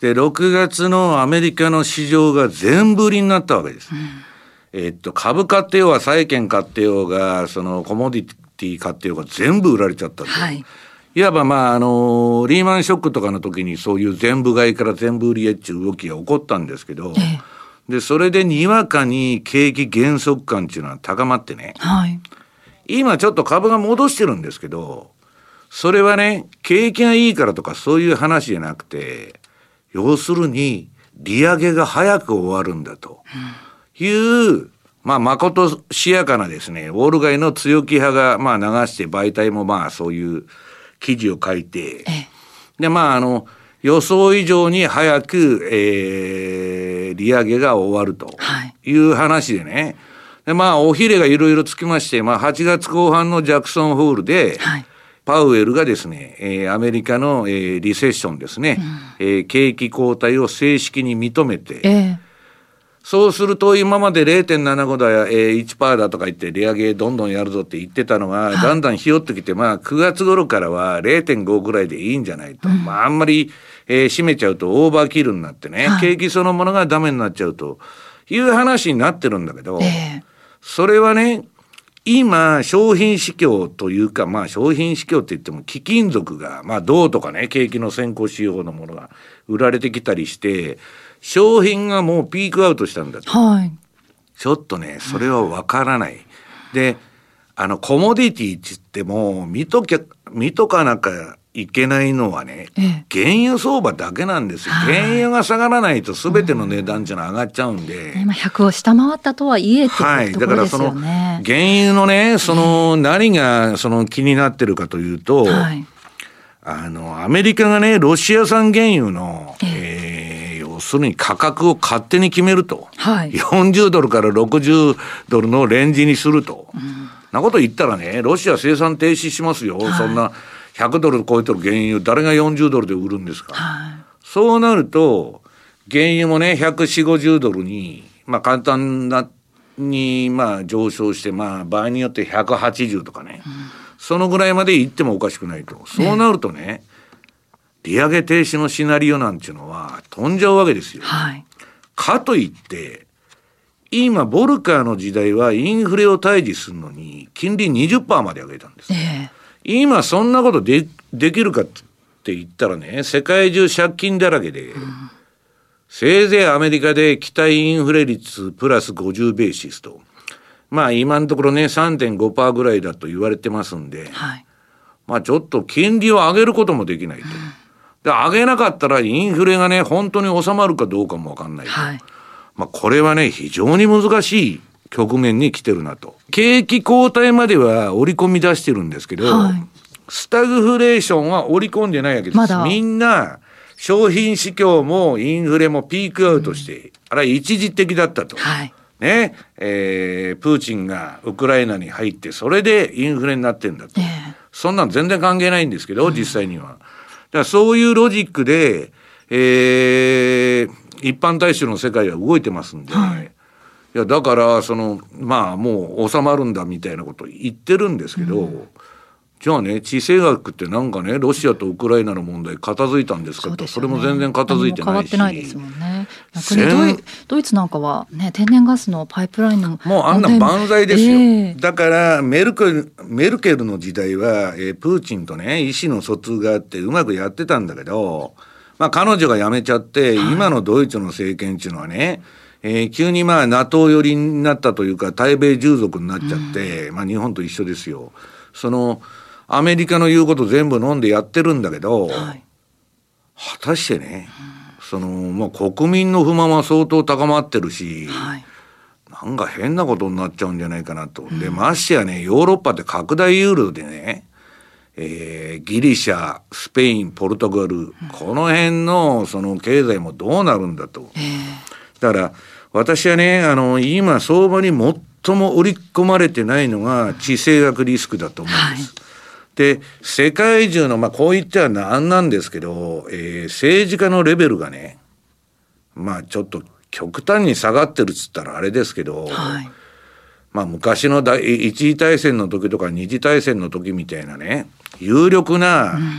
で、6月のアメリカの市場が全部売りになったわけです。うん、えっと、株買ってようが債券買ってようが、そのコモディティ買ってようが全部売られちゃったはい、いわばまあ、あの、リーマンショックとかの時にそういう全部買いから全部売りへっていう動きが起こったんですけど、ええ、で、それでにわかに景気減速感っていうのは高まってね、はい、今ちょっと株が戻してるんですけど、それはね、景気がいいからとかそういう話じゃなくて、要するに利上げが早く終わるんだと。いう、まあ、まことしやかなですね、ウォール街の強気派が、まあ、流して媒体もまあ、そういう記事を書いて、で、まあ、あの、予想以上に早く、えー、利上げが終わるとい。う話でね、はい、で、まあ、おひれがいろいろつきまして、まあ、8月後半のジャクソンホールで、はい。パウエルがですね、えー、アメリカの、えー、リセッションですね、うん、えー、景気後退を正式に認めて、えー、そうすると今まで0.75だや、えー、1%だとか言って利上げどんどんやるぞって言ってたのが、だんだんひよってきて、まあ9月頃からは0.5ぐらいでいいんじゃないと。うん、まああんまり、えー、締めちゃうとオーバーキルになってね、はい、景気そのものがダメになっちゃうという話になってるんだけど、えー、それはね、今、商品市況というか、まあ商品市況って言っても貴金属が、まあ銅とかね、景気の先行仕様のものが売られてきたりして、商品がもうピークアウトしたんだと。はい。ちょっとね、それはわからない。で、あの、コモディティって言っても、見ときゃ、見とかなきゃいけないのはね、原油相場だけなんですよ。原油が下がらないと全ての値段っていうのは上がっちゃうんで。今100を下回ったとはいえってことですよね。はい。だからその、原油のね、その、何がその気になってるかというと、はい、あの、アメリカがね、ロシア産原油の、えー、要するに価格を勝手に決めると。はい。40ドルから60ドルのレンジにすると。うん、なこと言ったらね、ロシア生産停止しますよ。はい、そんな。100ドル超えてる原油、誰が40ドルで売るんですか。はい、そうなると、原油もね、140、50ドルに、まあ簡単な、に、まあ上昇して、まあ場合によって180とかね、うん、そのぐらいまで行ってもおかしくないと。そうなるとね、ね利上げ停止のシナリオなんていうのは飛んじゃうわけですよ。はい、かといって、今、ボルカーの時代はインフレを退治するのに、金利20%まで上げたんです。えー今そんなことでできるかって言ったらね、世界中借金だらけで、うん、せいぜいアメリカで期待インフレ率プラス50ベーシスと。まあ今のところね、3.5%ぐらいだと言われてますんで、はい、まあちょっと金利を上げることもできないと。で、上げなかったらインフレがね、本当に収まるかどうかもわかんないと。はい、まあこれはね、非常に難しい局面に来てるなと。景気後退までは織り込み出してるんですけど、はい、スタグフレーションは織り込んでないわけです。ま、みんな、商品市況もインフレもピークアウトして、うん、あれは一時的だったと。はい、ね、えー、プーチンがウクライナに入って、それでインフレになってんだと。えー、そんなん全然関係ないんですけど、実際には。だからそういうロジックで、えー、一般大衆の世界は動いてますんで、はい。いやだからそのまあもう収まるんだみたいなこと言ってるんですけど、うん、じゃあね地政学ってなんかねロシアとウクライナの問題片付いたんですかと。そ、ね,、れも全然片付いてないし。変わってないですもんね逆にドイツなんかはね天然ガスのパイプラインのもうあんな万歳ですよ、えー、だからメルケルメルケルの時代は、えー、プーチンとね意思の疎通があってうまくやってたんだけどまあ彼女が辞めちゃって、はい、今のドイツの政権っていうのはねえー、急にまあ NATO 寄りになったというか、対米従属になっちゃって、うん、まあ日本と一緒ですよ。その、アメリカの言うこと全部飲んでやってるんだけど、はい、果たしてね、うん、その、まあ国民の不満は相当高まってるし、はい、なんか変なことになっちゃうんじゃないかなと。うん、で、ましてやね、ヨーロッパって拡大ユーロでね、えー、ギリシャ、スペイン、ポルトガル、この辺のその経済もどうなるんだと。えーだから、私はね、あの、今、相場に最も織り込まれてないのが地政学リスクだと思うんです。はい、で、世界中の、まあ、こう言ってはなんなんですけど、えー、政治家のレベルがね、まあ、ちょっと極端に下がってるっつったらあれですけど、はい、まあ、昔の一次大戦の時とか二次大戦の時みたいなね、有力な、うん、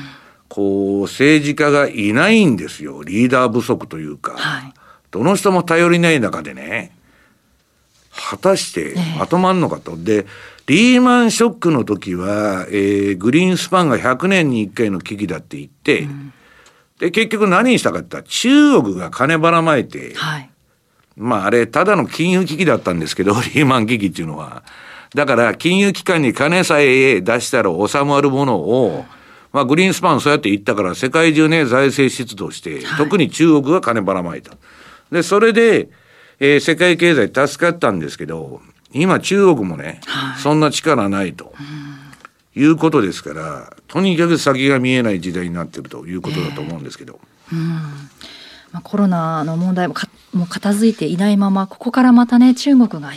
こう、政治家がいないんですよ。リーダー不足というか。はいどの人も頼りない中でね、果たしてまとまんのかと。で、リーマンショックの時は、えー、グリーンスパンが100年に1回の危機だって言って、うん、で、結局何にしたかって言ったら、中国が金ばらまいて、はい、まああれ、ただの金融危機だったんですけど、リーマン危機っていうのは。だから、金融機関に金さえ出したら収まるものを、まあ、グリーンスパンそうやって言ったから、世界中ね、財政出動して、特に中国が金ばらまいた。で、それで、えー、世界経済助かったんですけど、今中国もね、はい、そんな力ないと。いうことですから、とにかく先が見えない時代になってるということだと思うんですけど。えー、うんまあ、コロナの問題もかもう片付いていないまま、ここからまたね、中国が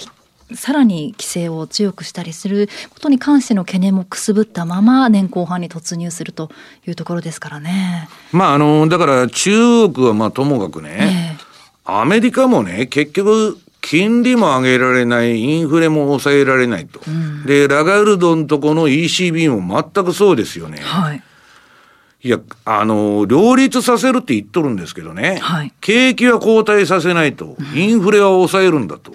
さらに規制を強くしたりすることに関しての懸念もくすぶったまま年後半に突入するというところですからね。まああのだから中国はまあともかくね、えーアメリカもね、結局、金利も上げられない、インフレも抑えられないと。うん、で、ラガルドのとこの ECB も全くそうですよね。はい。いや、あの、両立させるって言っとるんですけどね。はい。景気は後退させないと。インフレは抑えるんだと。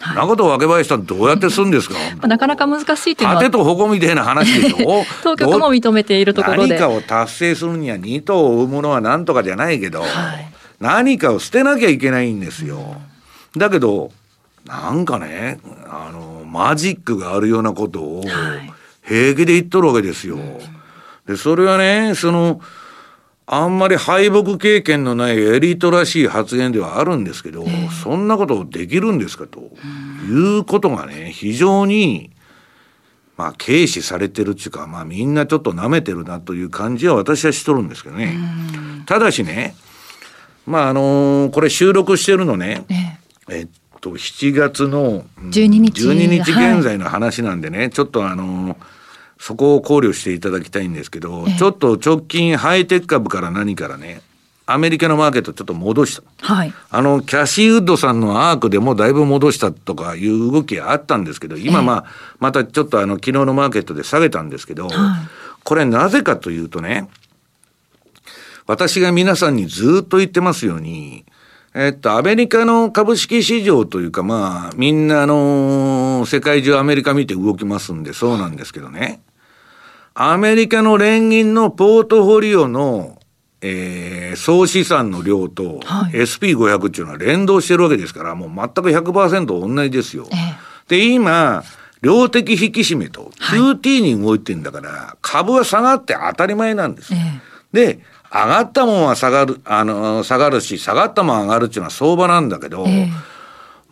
はい、なこと若林さんどうやってするんですか？なかなか難しいっていうのは。盾と矛みたいな話でしょ？当局も認めているところで。何かを達成するには二頭を追うものは何とかじゃないけど、はい何かを捨てなきゃいけないんですよ。だけど、なんかね、あの、マジックがあるようなことを平気で言っとるわけですよ。で、それはね、その、あんまり敗北経験のないエリートらしい発言ではあるんですけど、そんなことできるんですかということがね、非常に、まあ、軽視されてるっていうか、まあ、みんなちょっと舐めてるなという感じは私はしとるんですけどね。ただしね、まああのー、これ収録してるのね、ええっと7月の12日 ,12 日現在の話なんでね、はい、ちょっとあのー、そこを考慮していただきたいんですけど、ちょっと直近ハイテク株から何からねアメリカのマーケットちょっと戻した。はい。あの、キャシーウッドさんのアークでもだいぶ戻したとかいう動きあったんですけど、今まあ、またちょっとあの、昨日のマーケットで下げたんですけど、はい、これなぜかというとね、私が皆さんにずっと言ってますように、えっと、アメリカの株式市場というか、まあ、みんなあの、世界中アメリカ見て動きますんで、そうなんですけどね。アメリカの連銀のポートフォリオの、えー、総資産の量と、SP500 っていうのは連動してるわけですから、もう全く100%同じですよ。えー、で、今、量的引き締めと QT に動いてんだから、はい、株は下がって当たり前なんです。えー、で、上がったもんは下がる、あの、下がるし、下がったもん上がるっていうのは相場なんだけど、えー、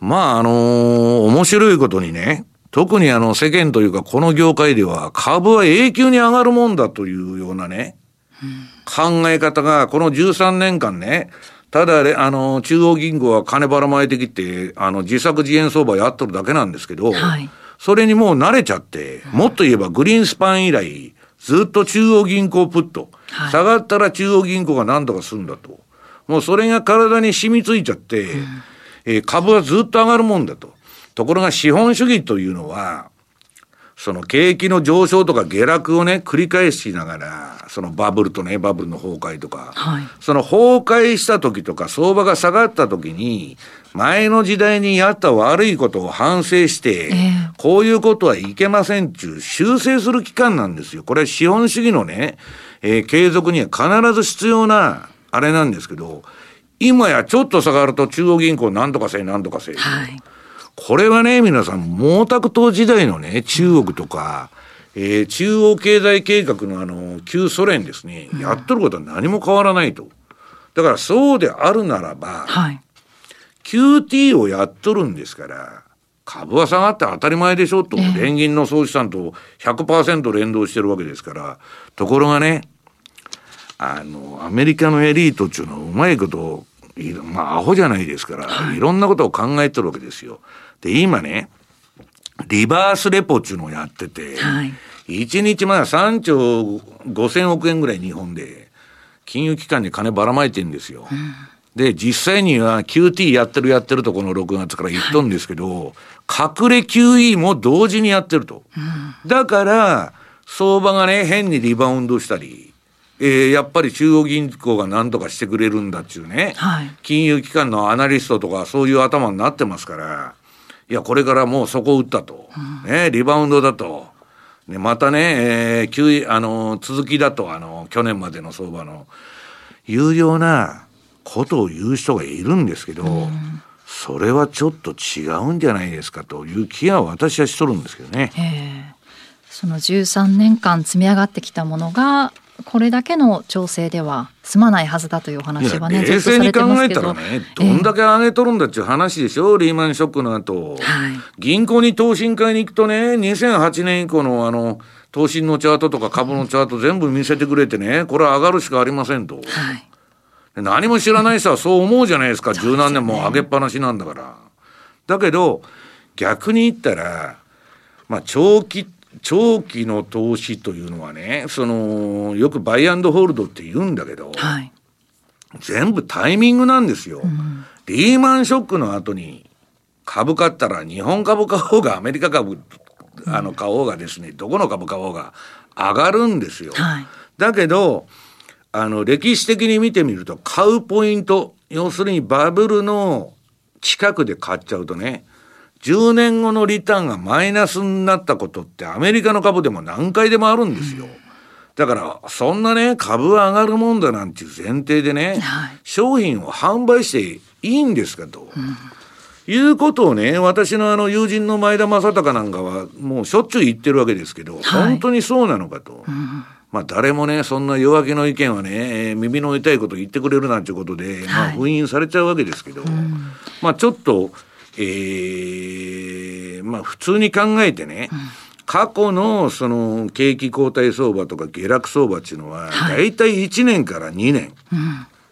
まあ、あのー、面白いことにね、特にあの世間というかこの業界では株は永久に上がるもんだというようなね、うん、考え方がこの13年間ね、ただ、あの、中央銀行は金ばらまいてきて、あの、自作自演相場やっとるだけなんですけど、はい、それにもう慣れちゃって、もっと言えばグリーンスパン以来、ずっと中央銀行プット、はい、下がったら中央銀行が何とかするんだと。もうそれが体に染みついちゃって、うん、えー、株はずっと上がるもんだと。ところが資本主義というのは、その景気の上昇とか下落をね、繰り返しながら、そのバブルとね、バブルの崩壊とか、はい、その崩壊した時とか、相場が下がった時に、前の時代にやった悪いことを反省して、えー、こういうことはいけませんっていう修正する期間なんですよ。これは資本主義のね、えー、継続には必ず必要な、あれなんですけど、今やちょっと下がると中央銀行なんとかせいなんとかせい。はいこれはね、皆さん、毛沢東時代のね、中国とか、えー、中央経済計画のあの、旧ソ連ですね、やっとることは何も変わらないと。だからそうであるならば、はい、QT をやっとるんですから、株は下がって当たり前でしょと、えー、連銀の総資産と100%連動してるわけですから、ところがね、あの、アメリカのエリートっていうのはうまいことまあ、アホじゃないですから、はい、いろんなことを考えてるわけですよ。で、今ね、リバースレポっていうのをやってて、はい、1日まだ3兆5000億円ぐらい日本で、金融機関に金ばらまいてんですよ。うん、で、実際には QT やってるやってるとこの6月から言っとんですけど、はい、隠れ QE も同時にやってると。うん、だから、相場がね、変にリバウンドしたり、えー、やっぱり中央銀行が何とかしてくれるんだっていうね、はい、金融機関のアナリストとかそういう頭になってますから、いや、これからもうそこを打ったと、うん、ね、リバウンドだと、ね、またね、えー、急あの、続きだと、あの、去年までの相場の、いうようなことを言う人がいるんですけど、うん、それはちょっと違うんじゃないですかという気は私はしとるんですけどね。その13年間積み上がってきたものがこれだけの調整では済まないはずだという話はね冷静に考えたらねどんだけ上げとるんだっていう話でしょ、えー、リーマンショックの後、はい、銀行に投信会に行くとね2008年以降のあの投信のチャートとか株のチャート全部見せてくれてねこれは上がるしかありませんと、はい、何も知らない人はそう思うじゃないですか。十、何年も上げっぱなしなんだから。だけど逆に言ったらまあ長期長期の投資というのはねそのよくバイアンドホールドって言うんだけど、はい、全部タイミングなんですよ。うん、リーマンショックの後に株買ったら日本株買おうがアメリカ株あの買おうがですねどこの株買おうが上がるんですよ。はい、だけどあの歴史的に見てみると買うポイント要するにバブルの近くで買っちゃうとね10年後のリターンがマイナスになったことってアメリカの株でも何回でもあるんですよ。だからそんなね株は上がるもんだなんていう前提でね、はい、商品を販売していいんですかと、うん、いうことをね私のあの友人の前田正孝なんかはもうしょっちゅう言ってるわけですけど、はい、本当にそうなのかと。うんまあ誰もね、そんな弱気の意見はね、耳の痛いこと言ってくれるなんていうことで、はい、まあ封印されちゃうわけですけど、うん、まあちょっと、えー、まあ普通に考えてね、うん、過去のその景気後退相場とか下落相場っていうのは、大体1年から2年、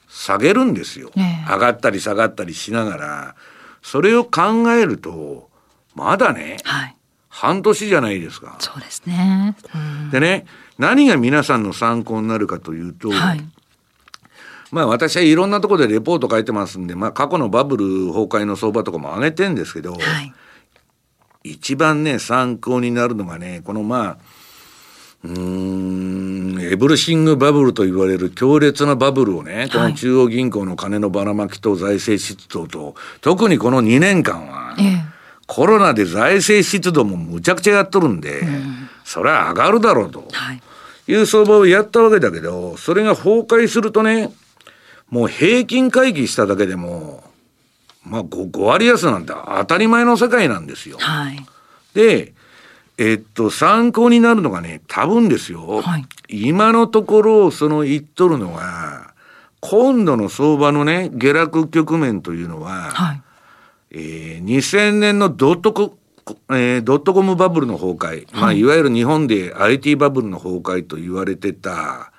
下げるんですよ、ね、上がったり下がったりしながら、それを考えると、まだね、はい、半年じゃないですか。そうですね。うん、でね、何が皆さんの参考になるかというと、はい。まあ私はいろんなところでレポート書いてますんで、まあ過去のバブル崩壊の相場とかも上げてんですけど、はい、一番ね、参考になるのがね、このまあ、うん、エブルシングバブルと言われる強烈なバブルをね、この中央銀行の金のばらまきと財政出動と、特にこの2年間は、ええ、コロナで財政出動もむちゃくちゃやっとるんで、うん、それは上がるだろうと。はいいう相場をやったわけだけど、それが崩壊するとね、もう平均回帰しただけでも、まあ 5, 5割安なんて当たり前の世界なんですよ。はい、で、えっと、参考になるのがね、多分ですよ。はい、今のところ、その言っとるのは、今度の相場のね、下落局面というのは、はい、えー、2000年のドットコ、えー、ドットコムバブルの崩壊、はいまあ、いわゆる日本で IT バブルの崩壊と言われてた、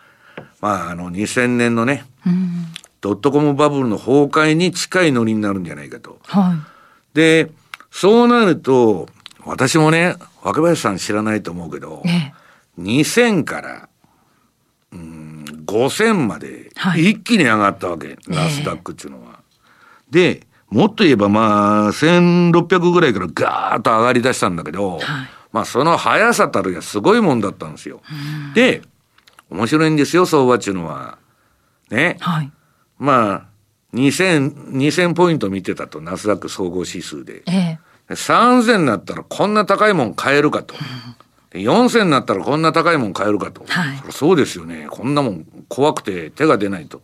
まあ、あの、2000年のね、うん、ドットコムバブルの崩壊に近いノリになるんじゃないかと。はい、で、そうなると、私もね、若林さん知らないと思うけど、ええ、2000から、うん、5000まで一気に上がったわけ、はい、ナスダックっていうのは。で、もっと言えばまあ、1600ぐらいからガーッと上がり出したんだけど、はい、まあその速さたるやすごいもんだったんですよ。で、面白いんですよ、相場っていうのは。ね。はい、まあ、2000、2000ポイント見てたと、ナスダック総合指数で。ええ、3000になったらこんな高いもん買えるかと。4000になったらこんな高いもん買えるかと。はい、そうですよね。こんなもん怖くて手が出ないと。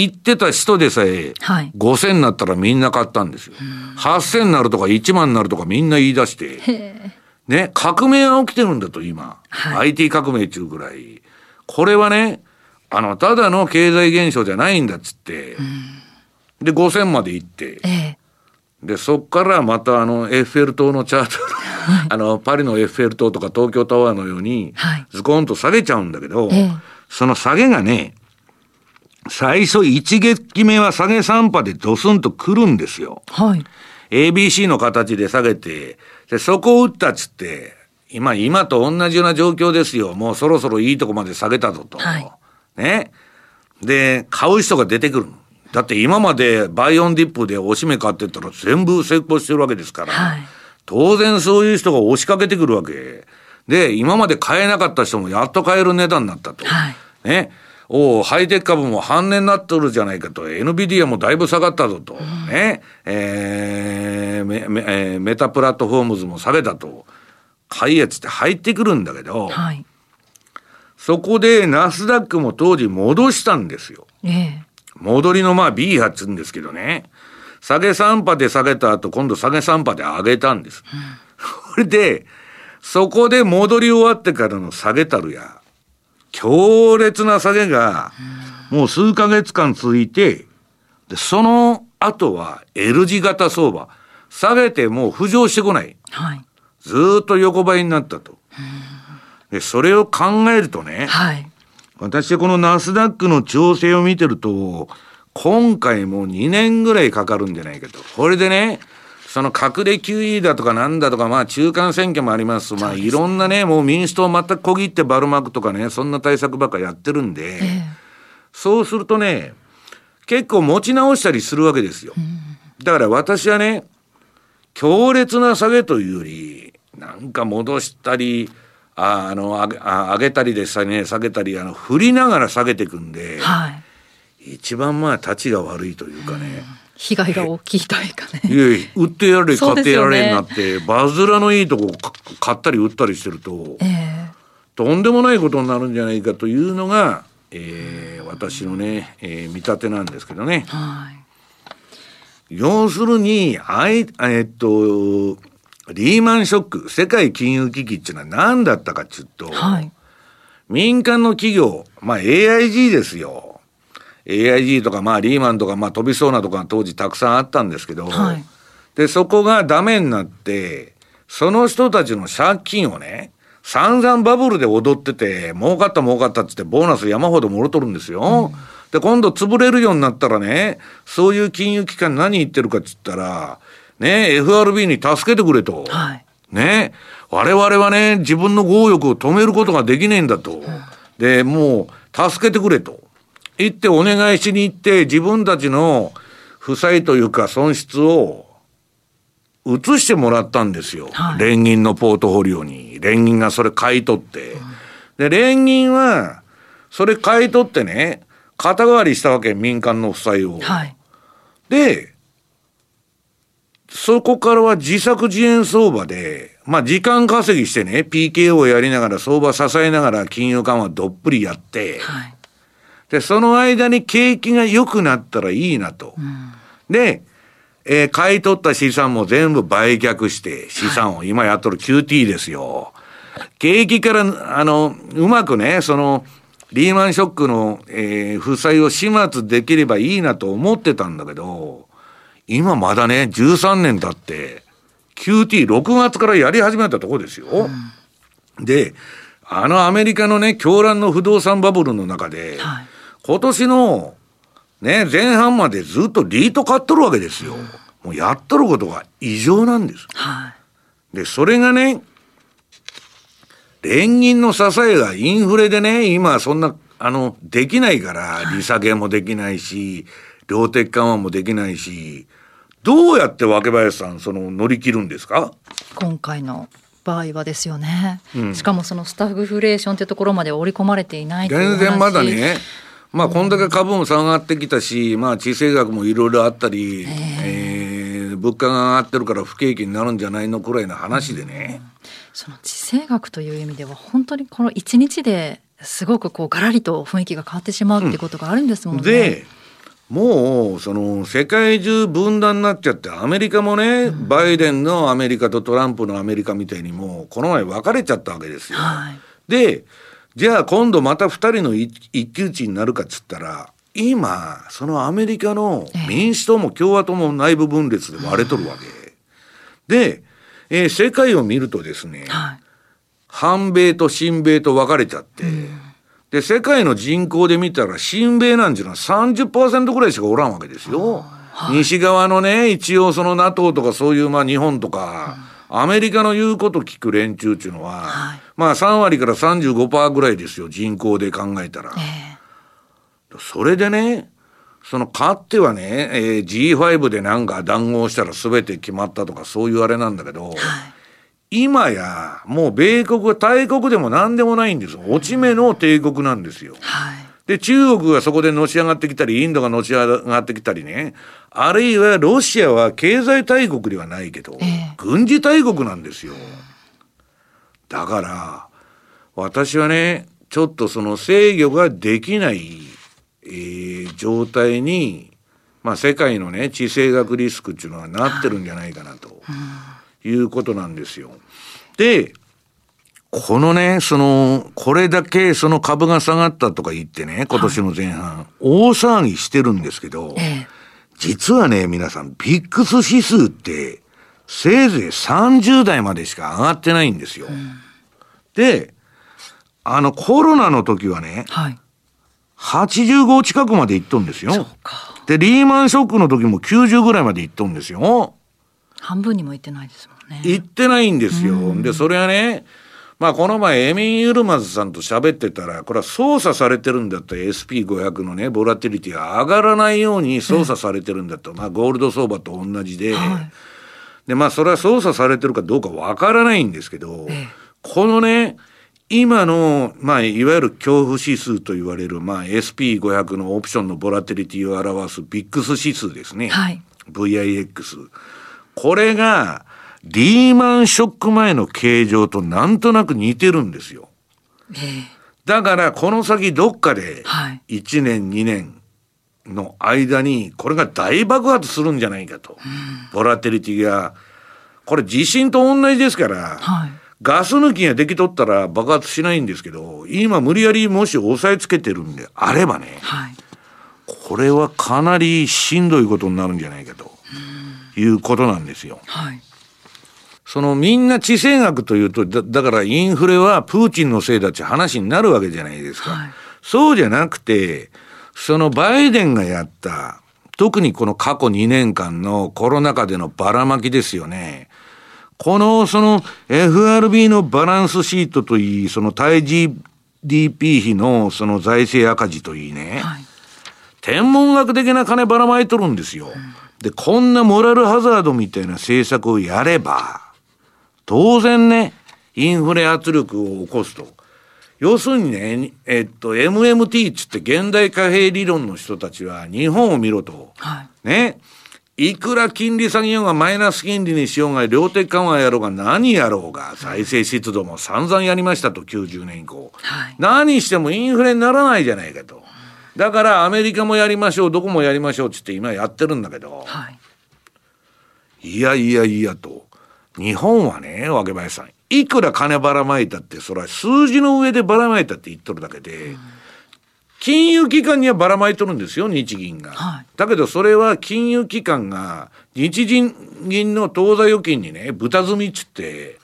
言ってた人でさえ、はい、5000になったらみんな買ったんですよ。8000になるとか1万になるとかみんな言い出して、ね、革命が起きてるんだと今。はい、IT 革命っていうぐらい。これはね、あの、ただの経済現象じゃないんだっつって、で、5000まで行って、ええ、で、そっからまたあの、エッフェル塔のチャート、あの、パリのエッフェル塔とか東京タワーのように、ズコンと下げちゃうんだけど、え、その下げがね、最初一撃目は下げ3波でドスンと来るんですよ。はい。ABC の形で下げて、で、そこを打ったっつって、今、今と同じような状況ですよ。もうそろそろいいとこまで下げたぞと。はい。ね。で、買う人が出てくる。だって今までバイオンディップでおしめ買ってったら全部成功してるわけですから。はい。当然そういう人が押しかけてくるわけ。で、今まで買えなかった人もやっと買える値段になったと。はい。ね。おハイテク株も半値になっとるじゃないかと、NVIDIA もだいぶ下がったぞと、うん、ね、えーメメ、えー、メタプラットフォームズも下げたと、買いやつって入ってくるんだけど、はい、そこでナスダックも当時戻したんですよ。ええ、戻りのまあ B 波っつうんですけどね、下げ3波で下げた後、今度下げ3波で上げたんです。うん、それで、そこで戻り終わってからの下げたるや、強烈な下げが、もう数ヶ月間続いて、で、その後は L 字型相場。下げてもう浮上してこない。はい、ずっと横ばいになったと。で、それを考えるとね、はい、私はこのナスダックの調整を見てると、今回も2年ぐらいかかるんじゃないかと。これでね、その隠れ QE だとかなんだとか、まあ中間選挙もあります。まあいろんなね、もう民主党全く小切ってバルマークとかね、そんな対策ばっかやってるんで、えー、そうするとね、結構持ち直したりするわけですよ。だから私はね、強烈な下げというより、なんか戻したり、ああの上げ上げたりでさね下げたりあの振りながら下げていくんで、はい、一番まあ立ちが悪いというかね、被害が大きいというかね。いやいや、売ってやれ、買ってやれになって、ね、バズらのいいとこ買ったり売ったりしてると、えー、とんでもないことになるんじゃないかというのが、えー、私のね、えー、見立てなんですけどね。はい、要するに、あい、えっと、リーマンショック、世界金融危機っていうのは何だったかっていうと、はい、民間の企業、まあ AIG ですよ。AIG とか、まあ、リーマンとか、まあ、飛びそうなとか当時たくさんあったんですけど、はい、で、そこがダメになって、その人たちの借金をね、散々バブルで踊ってて、儲かった儲かったっつってボーナス山ほどもろとるんですよ。うん、で、今度潰れるようになったらね、そういう金融機関何言ってるかっつったら、ね、FRB に助けてくれと。はい、ね、我々はね、自分の強欲を止めることができねえんだと。うん、で、もう、助けてくれと。行ってお願いしに行って自分たちの負債というか損失を移してもらったんですよ。はい、連銀のポートフォリオに。連銀がそれ買い取って。で、連銀は、それ買い取ってね、肩代わりしたわけ、民間の負債を。はい、で、そこからは自作自演相場で、まあ時間稼ぎしてね、PKO をやりながら相場支えながら金融緩和どっぷりやって、はい、で、その間に景気が良くなったらいいなと。うん、で、えー、買い取った資産も全部売却して資産を今やっとる QT ですよ。景気から、あの、うまくね、その、リーマンショックの、えー、負債を始末できればいいなと思ってたんだけど、今まだね、13年経って、QT6 月からやり始めたとこですよ。うん、で、あのアメリカのね、狂乱の不動産バブルの中で、はい、今年のね、前半までずっとリート買っとるわけですよ。うん、もうやっとることが異常なんです。はい、で、それがね、連銀の支えがインフレでね、今そんな、あの、できないから、利下げもできないし、量的緩和もできないし、どうやって若林さん、その乗り切るんですか？今回の場合はですよね、うん、しかもそのスタッフフレーションってところまで織り込まれていない全然まだねまあこんだけ株も下がってきたし、まあ地政学もいろいろあったり、えー、えー、物価が上がってるから不景気になるんじゃないのくらいの話でね、うん、その地政学という意味では本当にこの一日ですごくこうガラリと雰囲気が変わってしまうっていうことがあるんですもんね。でもう、その、世界中分断になっちゃって、アメリカもね、うん、バイデンのアメリカとトランプのアメリカみたいにもう、この前分かれちゃったわけですよ。はい、で、じゃあ今度また二人の一騎打ちになるかっつったら、今、そのアメリカの民主党も共和党も内部分裂で割れとるわけ。で、えー、世界を見るとですね、はい、反米と親米と分かれちゃって、うん。で、世界の人口で見たら、親米なんていうのは30%ぐらいしかおらんわけですよ。はい、西側のね、一応その NATO とかそういう、まあ日本とか、うん、アメリカの言うこと聞く連中っていうのは、はい、まあ3割から35%ぐらいですよ、人口で考えたら。えー、それでね、そのかってはね、えー、G5 でなんか談合したら全て決まったとかそういうあれなんだけど、はい今や、もう米国は大国でも何でもないんです。落ち目の帝国なんですよ。はい。で、中国がそこでのし上がってきたり、インドがのし上がってきたりね。あるいはロシアは経済大国ではないけど、えー、軍事大国なんですよ。だから、私はね、ちょっとその制御ができない、えー、状態に、まあ世界のね、地政学リスクっていうのはなってるんじゃないかなと。うんいうことなんですよ。で、このね、その、これだけその株が下がったとか言ってね、今年の前半、はい、大騒ぎしてるんですけど、ええ、実はね、皆さん、ビックス指数って、せいぜい30代までしか上がってないんですよ。うん、で、あのコロナの時はね、はい、85近くまでいっとんですよ。で、リーマンショックの時も90ぐらいまでいっとんですよ。半分にもいってないですもんね。いってないんですよ。で、それはね、まあこの前エミン・ユルマズさんと喋ってたら、これは操作されてるんだった SP500 のね、ボラティリティが上がらないように操作されてるんだと、まあゴールド相場と同じで、はい、で、まあそれは操作されてるかどうかわからないんですけど、このね、今の、まあ、いわゆる恐怖指数と言われる、まあ、SP500 のオプションのボラティリティを表すビックス指数ですね。はい、VIX。これが、リーマンショック前の形状となんとなく似てるんですよ。だから、この先どっかで、1年、2年の間に、これが大爆発するんじゃないかと。ボラテリティが。これ地震と同じですから、はい、ガス抜きができとったら爆発しないんですけど、今無理やりもし押さえつけてるんであればね、はい、これはかなりしんどいことになるんじゃないかと。いうことなんですよ。はい。そのみんな地政学というとだ、だからインフレはプーチンのせいだって話になるわけじゃないですか。はい、そうじゃなくて、そのバイデンがやった、特にこの過去2年間のコロナ禍でのばらまきですよね。この、その FRB のバランスシートといい、その対 GDP 比のその財政赤字といいね、はい、天文学的な金ばらまいとるんですよ。うんで、こんなモラルハザードみたいな政策をやれば、当然ね、インフレ圧力を起こすと。要するにね、えっと、MMT っつって現代貨幣理論の人たちは日本を見ろと。はい、ね。いくら金利下げようがマイナス金利にしようが量的緩和やろうが何やろうが財政出動も散々やりましたと90年以降、はい、何してもインフレにならないじゃないかと。だからアメリカもやりましょうどこもやりましょうっつって今やってるんだけど、はい、いやいやいやと。日本はね若林さんいくら金ばらまいたってそれは数字の上でばらまいたって言っとるだけで、うん金融機関にはばらまいとるんですよ、日銀が。はい、だけどそれは金融機関が日銀の当座預金にね、豚積みっつって、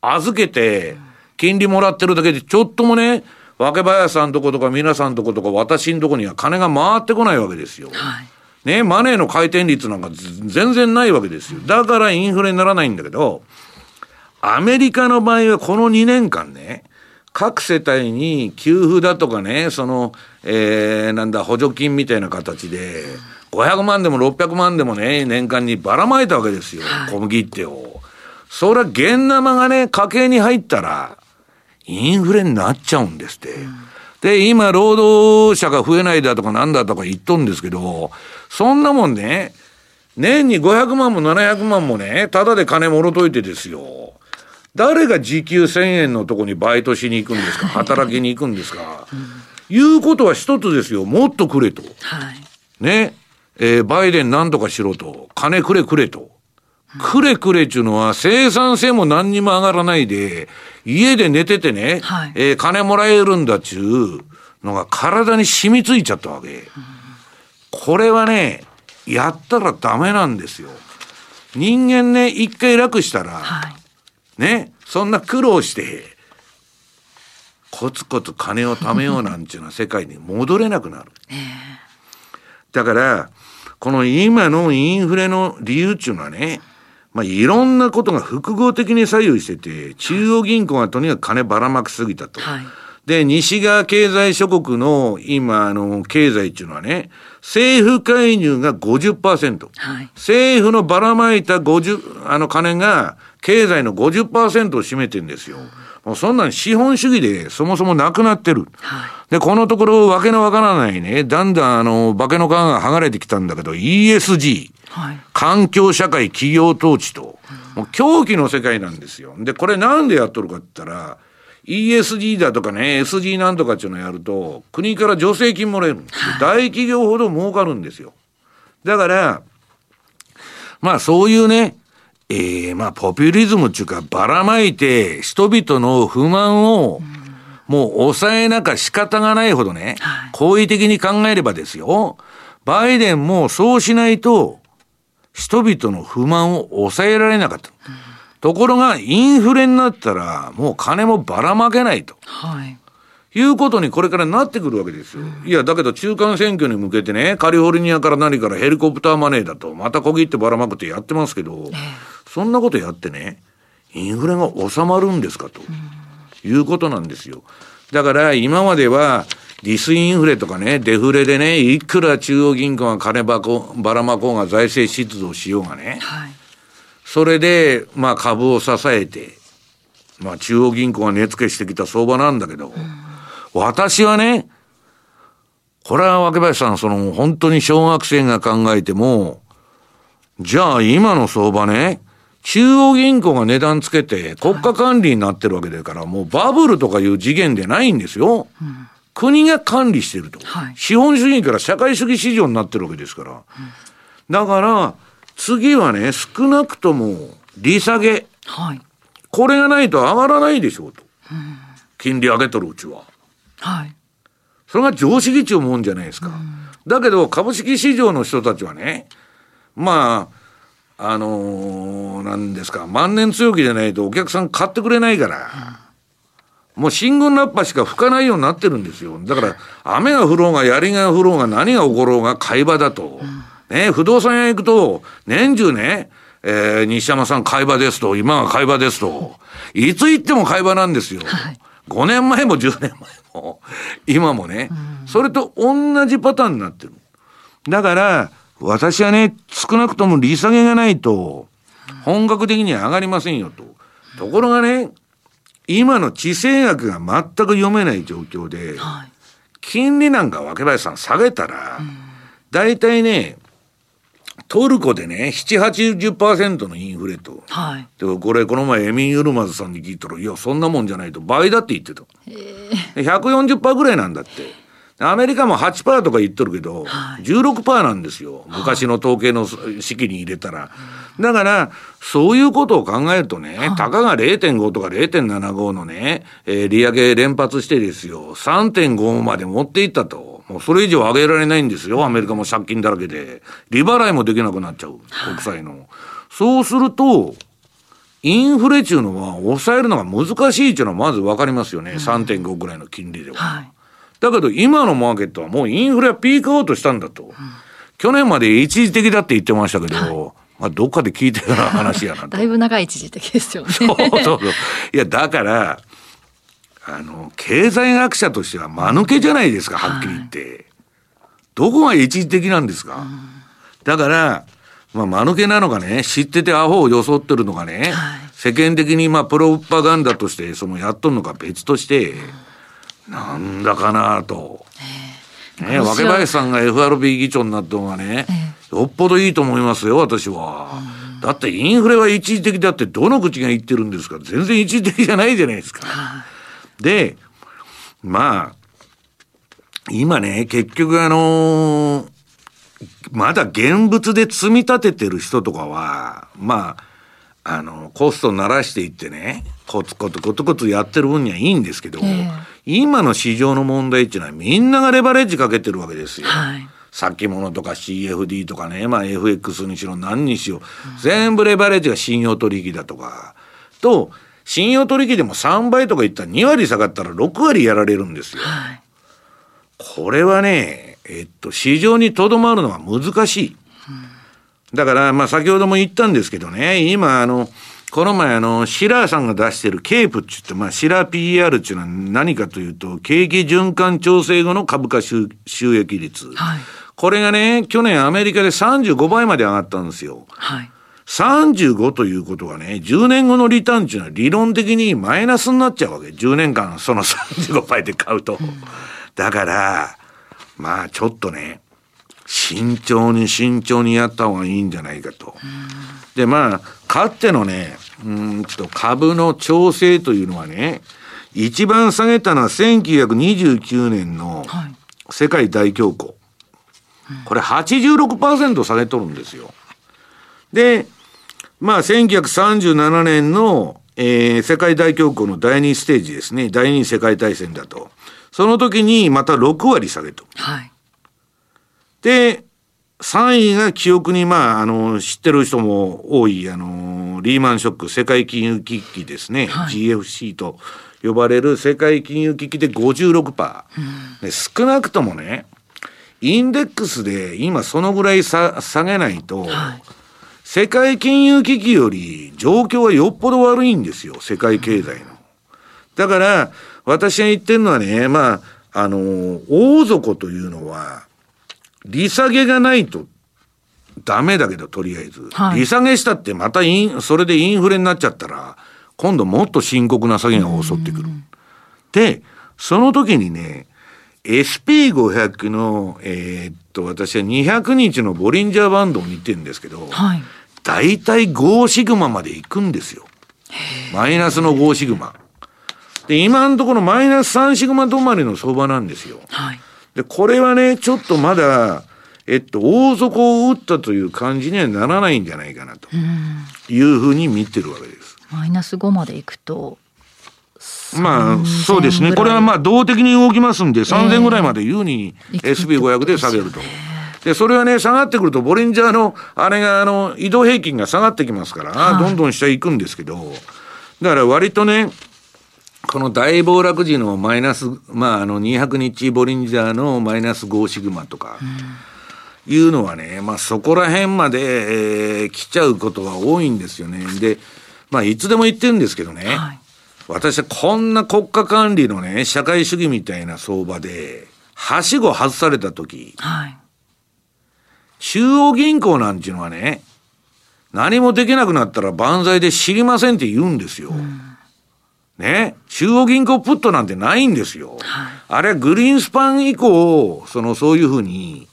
預けて、金利もらってるだけで、ちょっともね、若林さんとことか皆さんとことか私んとこには金が回ってこないわけですよ。はい、ね、マネーの回転率なんか全然ないわけですよ。だからインフレにならないんだけど、アメリカの場合はこの2年間ね、各世帯に給付だとかね、その、えー、なんだ、補助金みたいな形で、500万でも600万でもね、年間にばらまいたわけですよ、小麦ってを。それは現生がね、家計に入ったら、インフレになっちゃうんですって。で、今、労働者が増えないだとかなんだとか言っとんですけど、そんなもんね、年に500万も700万もね、ただで金もろといてですよ。誰が時給1000円のとこにバイトしに行くんですか？働きに行くんですか、うん、いうことは一つですよ。もっとくれと。はい、ね。えー、バイデン何とかしろと。金くれくれと。くれくれっちゅうのは生産性も何にも上がらないで、家で寝ててね、はい、えー、金もらえるんだっちゅうのが体に染みついちゃったわけ。うん、これはね、やったらダメなんですよ。人間ね、一回楽したら、はいね、そんな苦労して、コツコツ金を貯めようなんていうのは世界に戻れなくなる。だから、この今のインフレの理由っていうのはね、まあ、いろんなことが複合的に左右してて、中央銀行がとにかく金ばらまきすぎたと。はい、で、西側経済諸国の今、あの、経済っていうのはね、政府介入が50%。はい、政府のばらまいた50、あの金が、経済の50%を占めてんですよ。もうそんなん資本主義でそもそもなくなってる。はい、で、このところわけのわからないね、だんだんあの、化けの皮が剥がれてきたんだけど、ESG、はい、環境社会企業統治と、もう狂気の世界なんですよ。で、これなんでやっとるかって言ったら、ESG だとかね、SG なんとかっていうのをやると、国から助成金もらえるんですよ。大企業ほど儲かるんですよ。だから、まあそういうね、ええー、まあ、ポピュリズムっていうか、ばらまいて、人々の不満を、もう抑えなか仕方がないほどね、好意的に考えればですよ、バイデンもそうしないと、人々の不満を抑えられなかった。ところが、インフレになったら、もう金もばらまけないと。はい。いうことにこれからなってくるわけですよ。いや、だけど中間選挙に向けてね、カリフォルニアから何からヘリコプターマネーだと、また小切ってばらまくってやってますけど、そんなことやってね、インフレが収まるんですかと、いうことなんですよ。だから今までは、ディスインフレとかね、デフレでね、いくら中央銀行が金ばこばらまこうが財政出動しようがね、はい、それで、まあ株を支えて、まあ中央銀行が値付けしてきた相場なんだけど、うん私はね、これは若林さん、その本当に小学生が考えても、じゃあ今の相場ね、中央銀行が値段つけて国家管理になってるわけだから、もうバブルとかいう次元でないんですよ。うん、国が管理してると、はい、資本主義から社会主義市場になってるわけですから。うん、だから、次はね、少なくとも利下げ。はい、これがないと上がらないでしょうと。うん、金利上げとるうちは。はい。それが常識値を思うんじゃないですか。だけど、株式市場の人たちはね、まあ、あのー、なんですか、万年強気でないとお客さん買ってくれないから、もう新軍ラッパしか吹かないようになってるんですよ。だから、雨が降ろうが槍が降ろうが何が起ころうが買い場だと。ね、不動産屋行くと、年中ね、えー、西山さん買い場ですと、今が買い場ですと、いつ行っても買い場なんですよ。はい、5年前も10年前も、今もね、それと同じパターンになってる。だから、私はね、少なくとも利下げがないと、本格的には上がりませんよと。ところがね、今の地政学が全く読めない状況で、金利なんか若林さん下げたら、大体ね、トルコでね、7、80%のインフレと。はい。で、これ、この前、エミン・ユルマズさんに聞いたら、いや、そんなもんじゃないと、倍だって言ってた。へ140%ぐらいなんだって。アメリカも8%とか言っとるけど、はい、16%なんですよ。昔の統計の式に入れたら。だから、そういうことを考えるとね、たかが0.5とか0.75のね、えー、利上げ連発してですよ、3.5まで持っていったと。もうそれ以上上げられないんですよ。アメリカも借金だらけで。利払いもできなくなっちゃう。国債の。そうすると、インフレ中のは抑えるのが難しいっていうのはまず分かりますよね。3.5ぐらいの金利では。はいだけど今のマーケットはもうインフレはピークアウトしたんだと。うん、去年まで一時的だって言ってましたけど、はい、まあどっかで聞いたような話やなと。だいぶ長い一時的ですよね。そうそうそう。いや、だから、あの、経済学者としては間抜けじゃないですか、はっきり言って。はい、どこが一時的なんですか？うん、だから、まあ、間抜けなのかね、知っててアホを装ってるのかね、はい、世間的にまあ、プロパガンダとして、そのやっとるのか別として、うんなんだかなと。ね、若林さんが FRB 議長になった方がね、よっぽどいいと思いますよ、私は。だってインフレは一時的だってどの口が言ってるんですか？全然一時的じゃないじゃないですか。で、まあ、今ね、結局あのー、まだ現物で積み立ててる人とかは、まあ、あの、コスト鳴らしていってね、コツコツコツコツやってる分にはいいんですけど、えー、今の市場の問題っていうのはみんながレバレッジかけてるわけですよ。はい。先物とか CFD とかね、まあ FX にしろ何にしろ、全部レバレッジが信用取引だとか、と、信用取引でも3倍とか言ったら2割下がったら6割やられるんですよ。はい、これはね、えっと、市場にとどまるのは難しい。だから、まあ先ほども言ったんですけどね、今あの、この前あの、シラーさんが出してるケープって言って、まあ、シラー PER っていうのは何かというと、景気循環調整後の株価収益率。はい、これがね、去年アメリカで35倍まで上がったんですよ。はい。35ということはね、10年後のリターンっていうのは理論的にマイナスになっちゃうわけ。10年間その35倍で買うと。うん、だから、まあちょっとね、慎重に慎重にやった方がいいんじゃないかと。で、まあ、かつてのね、うんと株の調整というのはね、一番下げたのは1929年の世界大恐慌。これ86%下げとるんですよ。で、まあ1937年の、えー、世界大恐慌の第二ステージですね。第二次世界大戦だと。その時にまた6割下げと。はい。で、3位が記憶に、まあ、あの、知ってる人も多い、あの、リーマンショック、世界金融危機ですね。はい、GFC と呼ばれる世界金融危機で56%。うん、少なくともね、インデックスで今そのぐらい下げないと、はい、世界金融危機より状況はよっぽど悪いんですよ、世界経済の。だから、私が言ってるのはね、まあ、あの、大底というのは、利下げがないとダメだけど、とりあえず。はい、利下げしたってまたイン、それでインフレになっちゃったら、今度もっと深刻な下げが襲ってくる。で、その時にね、SP500 の、えー、っと、私は200日のボリンジャーバンドを見てるんですけど、はい、大体5シグマまで行くんですよ。マイナスの5シグマ。で、今のところマイナス3シグマ止まりの相場なんですよ。はいで、これはね、ちょっとまだ、えっと、大底を打ったという感じにはならないんじゃないかなというふうに見てるわけです。マイナス5までいくと、まあ、そうですね。これはまあ、動的に動きますんで、3000ぐらいまで優に SB500 で下げると。で、それはね、下がってくると、ボリンジャーの、あれが、あの、移動平均が下がってきますから、はい、どんどん下へ行くんですけど、だから割とね、この大暴落時のマイナス、まあ、あの、200日ボリンジャーのマイナス5シグマとか、いうのはね、まあ、そこら辺まで、えー、来ちゃうことが多いんですよね。で、まあ、いつでも言ってるんですけどね、はい、私はこんな国家管理のね、社会主義みたいな相場で、はしご外された時、はい、中央銀行なんていうのはね、何もできなくなったら万歳で知りませんって言うんですよ。うんね、中央銀行プットなんてないんですよ。はい、あれはグリーンスパン以降、その、そういうふうに、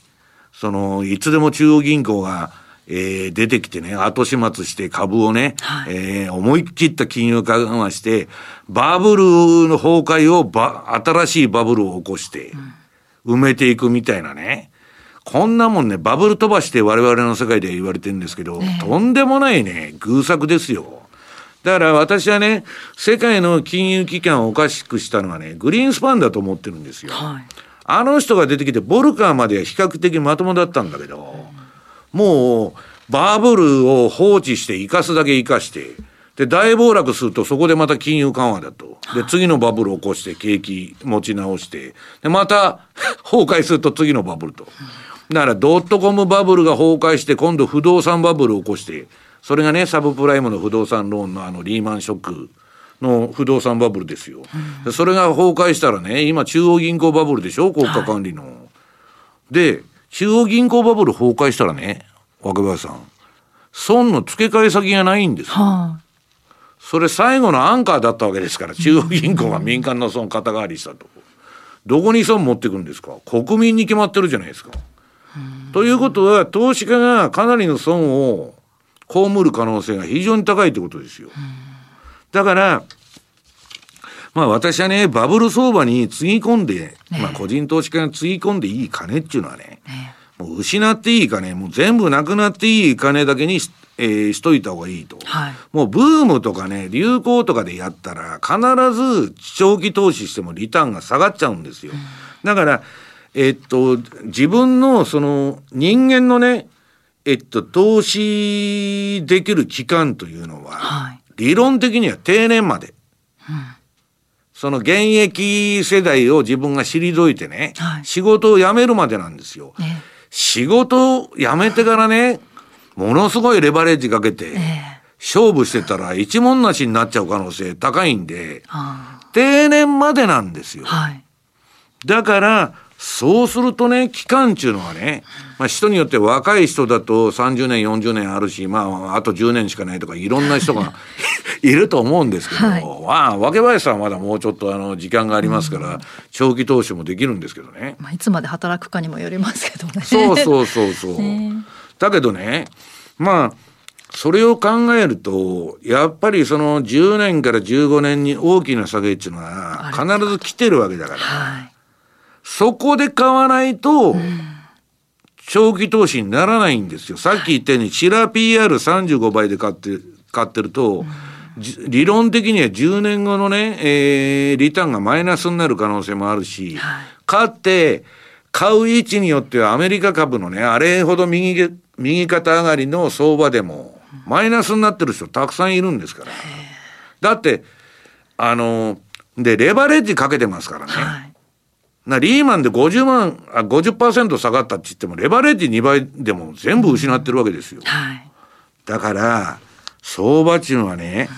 その、いつでも中央銀行が、えー、出てきてね、後始末して株をね、はい、えー、思い切った金融緩和して、バブルの崩壊をば、新しいバブルを起こして、埋めていくみたいなね。こんなもんね、バブル飛ばして我々の世界で言われてるんですけど、ね、とんでもないね、偶作ですよ。だから私はね、世界の金融機関をおかしくしたのはね、グリーンスパンだと思ってるんですよ。はい、あの人が出てきて、ボルカーまでは比較的まともだったんだけど、もう、バブルを放置して生かすだけ生かして、で、大暴落するとそこでまた金融緩和だと。で、次のバブルを起こして景気持ち直して、で、また崩壊すると次のバブルと。だからドットコムバブルが崩壊して今度不動産バブルを起こして、それがね、サブプライムの不動産ローンのあのリーマンショックの不動産バブルですよ。うん、それが崩壊したらね、今中央銀行バブルでしょ国家管理の。はい、で、中央銀行バブル崩壊したらね、若林さん、損の付け替え先がないんですよ。はあ、それ最後のアンカーだったわけですから、中央銀行が民間の損肩代わりしたと。どこに損持ってくるんですか？国民に決まってるじゃないですか。ということは、投資家がかなりの損を被る可能性が非常に高いってことですよ。だから、まあ私はね、バブル相場につぎ込んで、ね、まあ個人投資家がつぎ込んでいい金っていうのはね、ねもう失っていい金、もう全部なくなっていい金だけにし,、えー、しといた方がいいと、はい。もうブームとかね、流行とかでやったら、必ず長期投資してもリターンが下がっちゃうんですよ。うん、だから、えっと、自分のその人間のね、えっと、投資できる期間というのは、はい、理論的には定年まで。うん、その現役世代を自分が退いてね、はい、仕事を辞めるまでなんですよ。ね、仕事を辞めてからね、ものすごいレバレッジかけて、勝負してたら一文なしになっちゃう可能性高いんで、定年までなんですよ。はい、だから、そうするとね、期間っていうのはね、まあ人によって若い人だと30年、40年あるし、まああと10年しかないとかいろんな人が いると思うんですけど、はい、まあ、若林さんはまだもうちょっとあの時間がありますから、長期投資もできるんですけどね。まあいつまで働くかにもよりますけどね。そうそうそうそう。だけどね、まあ、それを考えると、やっぱりその10年から15年に大きな下げっていうのは必ず来てるわけだから。はいそこで買わないと、長期投資にならないんですよ。さっき言ったように、シラ PR35 倍で買って、買ってると、理論的には10年後のね、えー、リターンがマイナスになる可能性もあるし、はい、買って、買う位置によってはアメリカ株のね、あれほど右、右肩上がりの相場でも、マイナスになってる人たくさんいるんですから。だって、あの、で、レバレッジかけてますからね。はいなリーマンで50万、あ、50%下がったって言っても、レバレッジ2倍でも全部失ってるわけですよ。はい、だから、相場っていうのはね、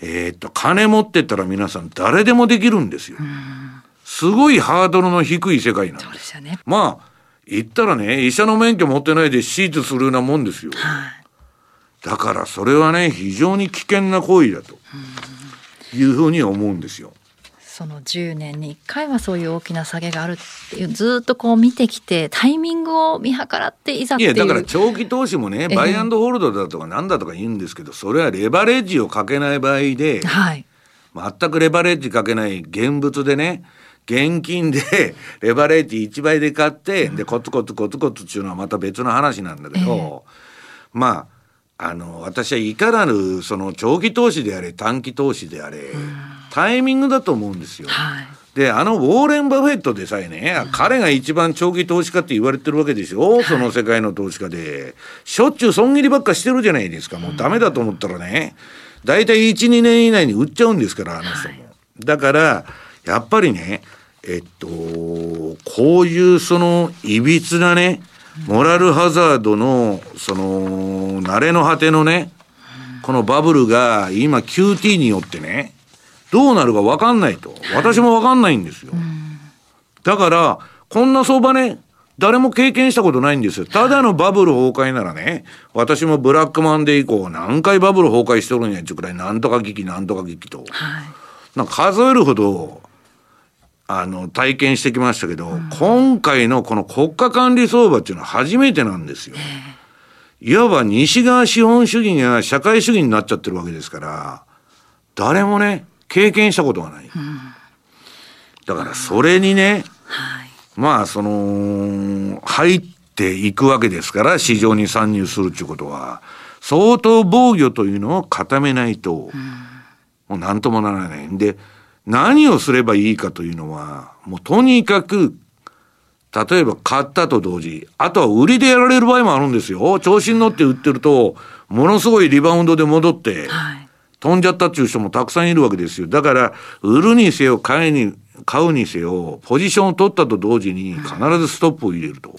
うん、えー、っと、金持ってったら皆さん誰でもできるんですよ。うん、すごいハードルの低い世界なんです。そうですよね。まあ、言ったらね、医者の免許持ってないで手術するようなもんですよ。はい、だからそれはね、非常に危険な行為だというふうに思うんですよ。その10年に1回はそういう大きな下げがあるっていうずっとこう見てきてタイミングを見計らっていざっていう。いやだから長期投資もね、バイアンドホールドだとかなんだとか言うんですけどそれはレバレッジをかけない場合で、はい、全くレバレッジかけない現物でね現金で レバレッジ1倍で買ってでコツコツコツコツっていうのはまた別の話なんだけど、えー、まああの私はいかなるその長期投資であれ短期投資であれ、うんタイミングだと思うんですよ。はいで、あのウォーレン・バフェットでさえね、うん、彼が一番長期投資家って言われてるわけでしょ、はい、その世界の投資家で。しょっちゅう損切りばっかしてるじゃないですか。もうダメだと思ったらね、大体1、2年以内に売っちゃうんですから、あの人も。はい、だから、やっぱりね、えっと、こういうその、いびつなね、モラルハザードの、その、慣れの果てのね、このバブルが今 QT によってね、どうなるか分かんないと。私も分かんないんですよ。だから、こんな相場ね、誰も経験したことないんですよ。ただのバブル崩壊ならね、私もブラックマンデー以降何回バブル崩壊してるんやっちゅうくらい、なんとか危機、なんとか危機と。はい、なんか数えるほど、あの、体験してきましたけど、うん、今回のこの国家管理相場っていうのは初めてなんですよ。いわば西側資本主義が社会主義になっちゃってるわけですから、誰もね、経験したことがない。うん、だからそれにね、はい、まあその、入っていくわけですから、市場に参入するっていうことは、相当防御というのを固めないと、うん、もう何ともならないんで、何をすればいいかというのは、もうとにかく例えば買ったと同時、あとは売りでやられる場合もあるんですよ。調子に乗って売ってると、ものすごいリバウンドで戻って、飛んじゃったっていう人もたくさんいるわけですよ。だから、売るにせよ、買いに、買うにせよ、ポジションを取ったと同時に必ずストップを入れると。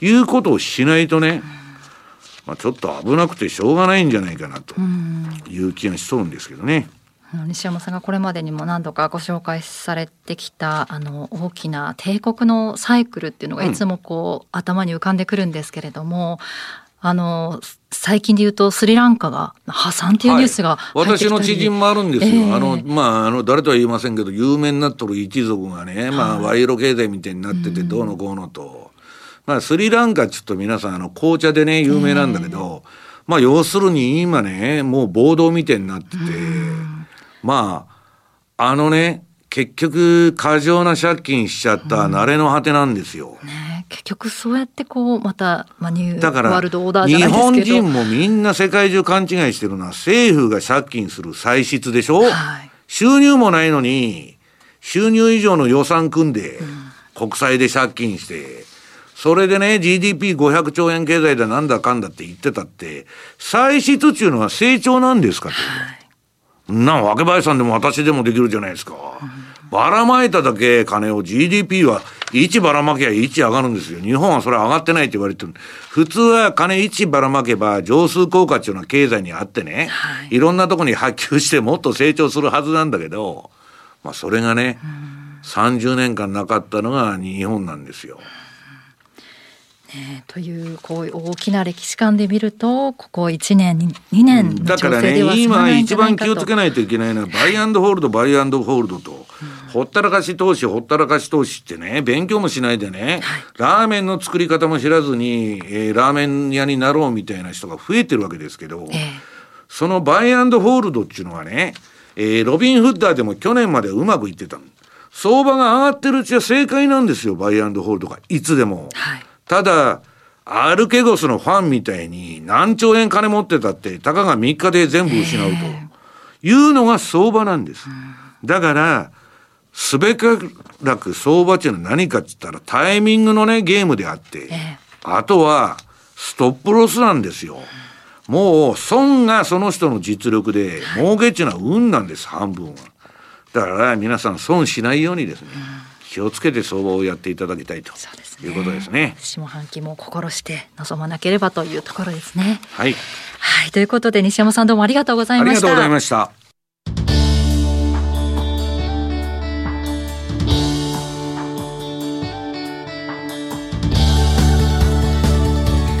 い、うことをしないとね、まあ、ちょっと危なくてしょうがないんじゃないかなという気がしそううんですけどね。西山さんがこれまでにも何度かご紹介されてきたあの大きな帝国のサイクルっていうのがいつもこう、うん、頭に浮かんでくるんですけれどもあの最近で言うとスリランカが破産っていうニュースが、はい、私の知人もあるんですよ、えー、あのまああの誰とは言いませんけど有名になっとる一族がね、まあ賄賂経済みたいになっててどうのこうのと、まあスリランカちょっと皆さんあの紅茶でね有名なんだけど、えー、まあ要するに今ねもう暴動みたいになってて。まあ、あのね、結局、過剰な借金しちゃった慣れの果てなんですよ。うん、ね、結局そうやってこう、また、まあ、ニューワールドオーダーじゃないですけど。日本人もみんな世界中勘違いしてるのは、政府が借金する歳出でしょ、はい、収入もないのに、収入以上の予算組んで、国債で借金して、それでね、GDP500 兆円経済だなんだかんだって言ってたって、歳出っていうのは成長なんですかと。はい。な若林さんでも私でもできるじゃないですか。ばらまいただけ金を GDP は1ばらまけば1上がるんですよ。日本はそれ上がってないって言われてる。普通は金1ばらまけば上数効果っていうのは経済にあってね、はい、いろんなとこに波及してもっと成長するはずなんだけど、まあそれがね、30年間なかったのが日本なんですよ。ね、というこういう大きな歴史観で見るとここ1年2年の調整では、ね、今一番気をつけないといけないのはバイアンドホールドバイアンドホールドと、うん、ほったらかし投資ほったらかし投資ってね勉強もしないでね、はい、ラーメンの作り方も知らずに、えー、ラーメン屋になろうみたいな人が増えてるわけですけど、えー、そのバイアンドホールドっていうのはね、えー、ロビン・フッダーでも去年までうまくいってた相場が上がってるうちは正解なんですよバイアンドホールドが。いつでも。はいただ、アルケゴスのファンみたいに何兆円金持ってたってたかが3日で全部失うというのが相場なんです。だから、すべからく相場っていうのは何かって言ったらタイミングのねゲームであって、あとはストップロスなんですよ。もう損がその人の実力で儲けっていうのは運なんです半分は。だから皆さん損しないようにですね。気をつけて相場をやっていただきたいということですね。すね下半期も心して臨まなければというところですね。はい。はい、ということで西山さんどうもありがとうございました。ありがとうございました。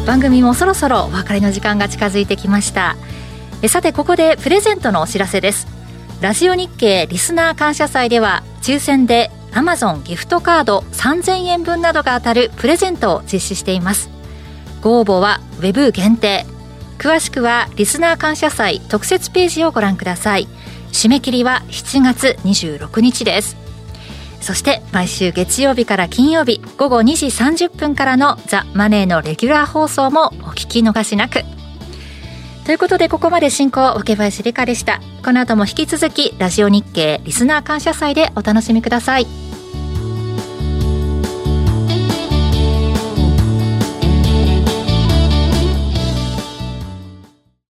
番組もそろそろお別れの時間が近づいてきましたえさてここでプレゼントのお知らせですラジオ日経リスナー感謝祭では抽選でアマゾンギフトカード3000円分などが当たるプレゼントを実施しています。ご応募は Web 限定。詳しくはリスナー感謝祭特設ページをご覧ください。締め切りは7月26日です。そして毎週月曜日から金曜日午後2時30分からのザ・マネーのレギュラー放送もお聞き逃しなく。ということでここまで進行桶林理香でした。この後も引き続きラジオ日経リスナー感謝祭でお楽しみください。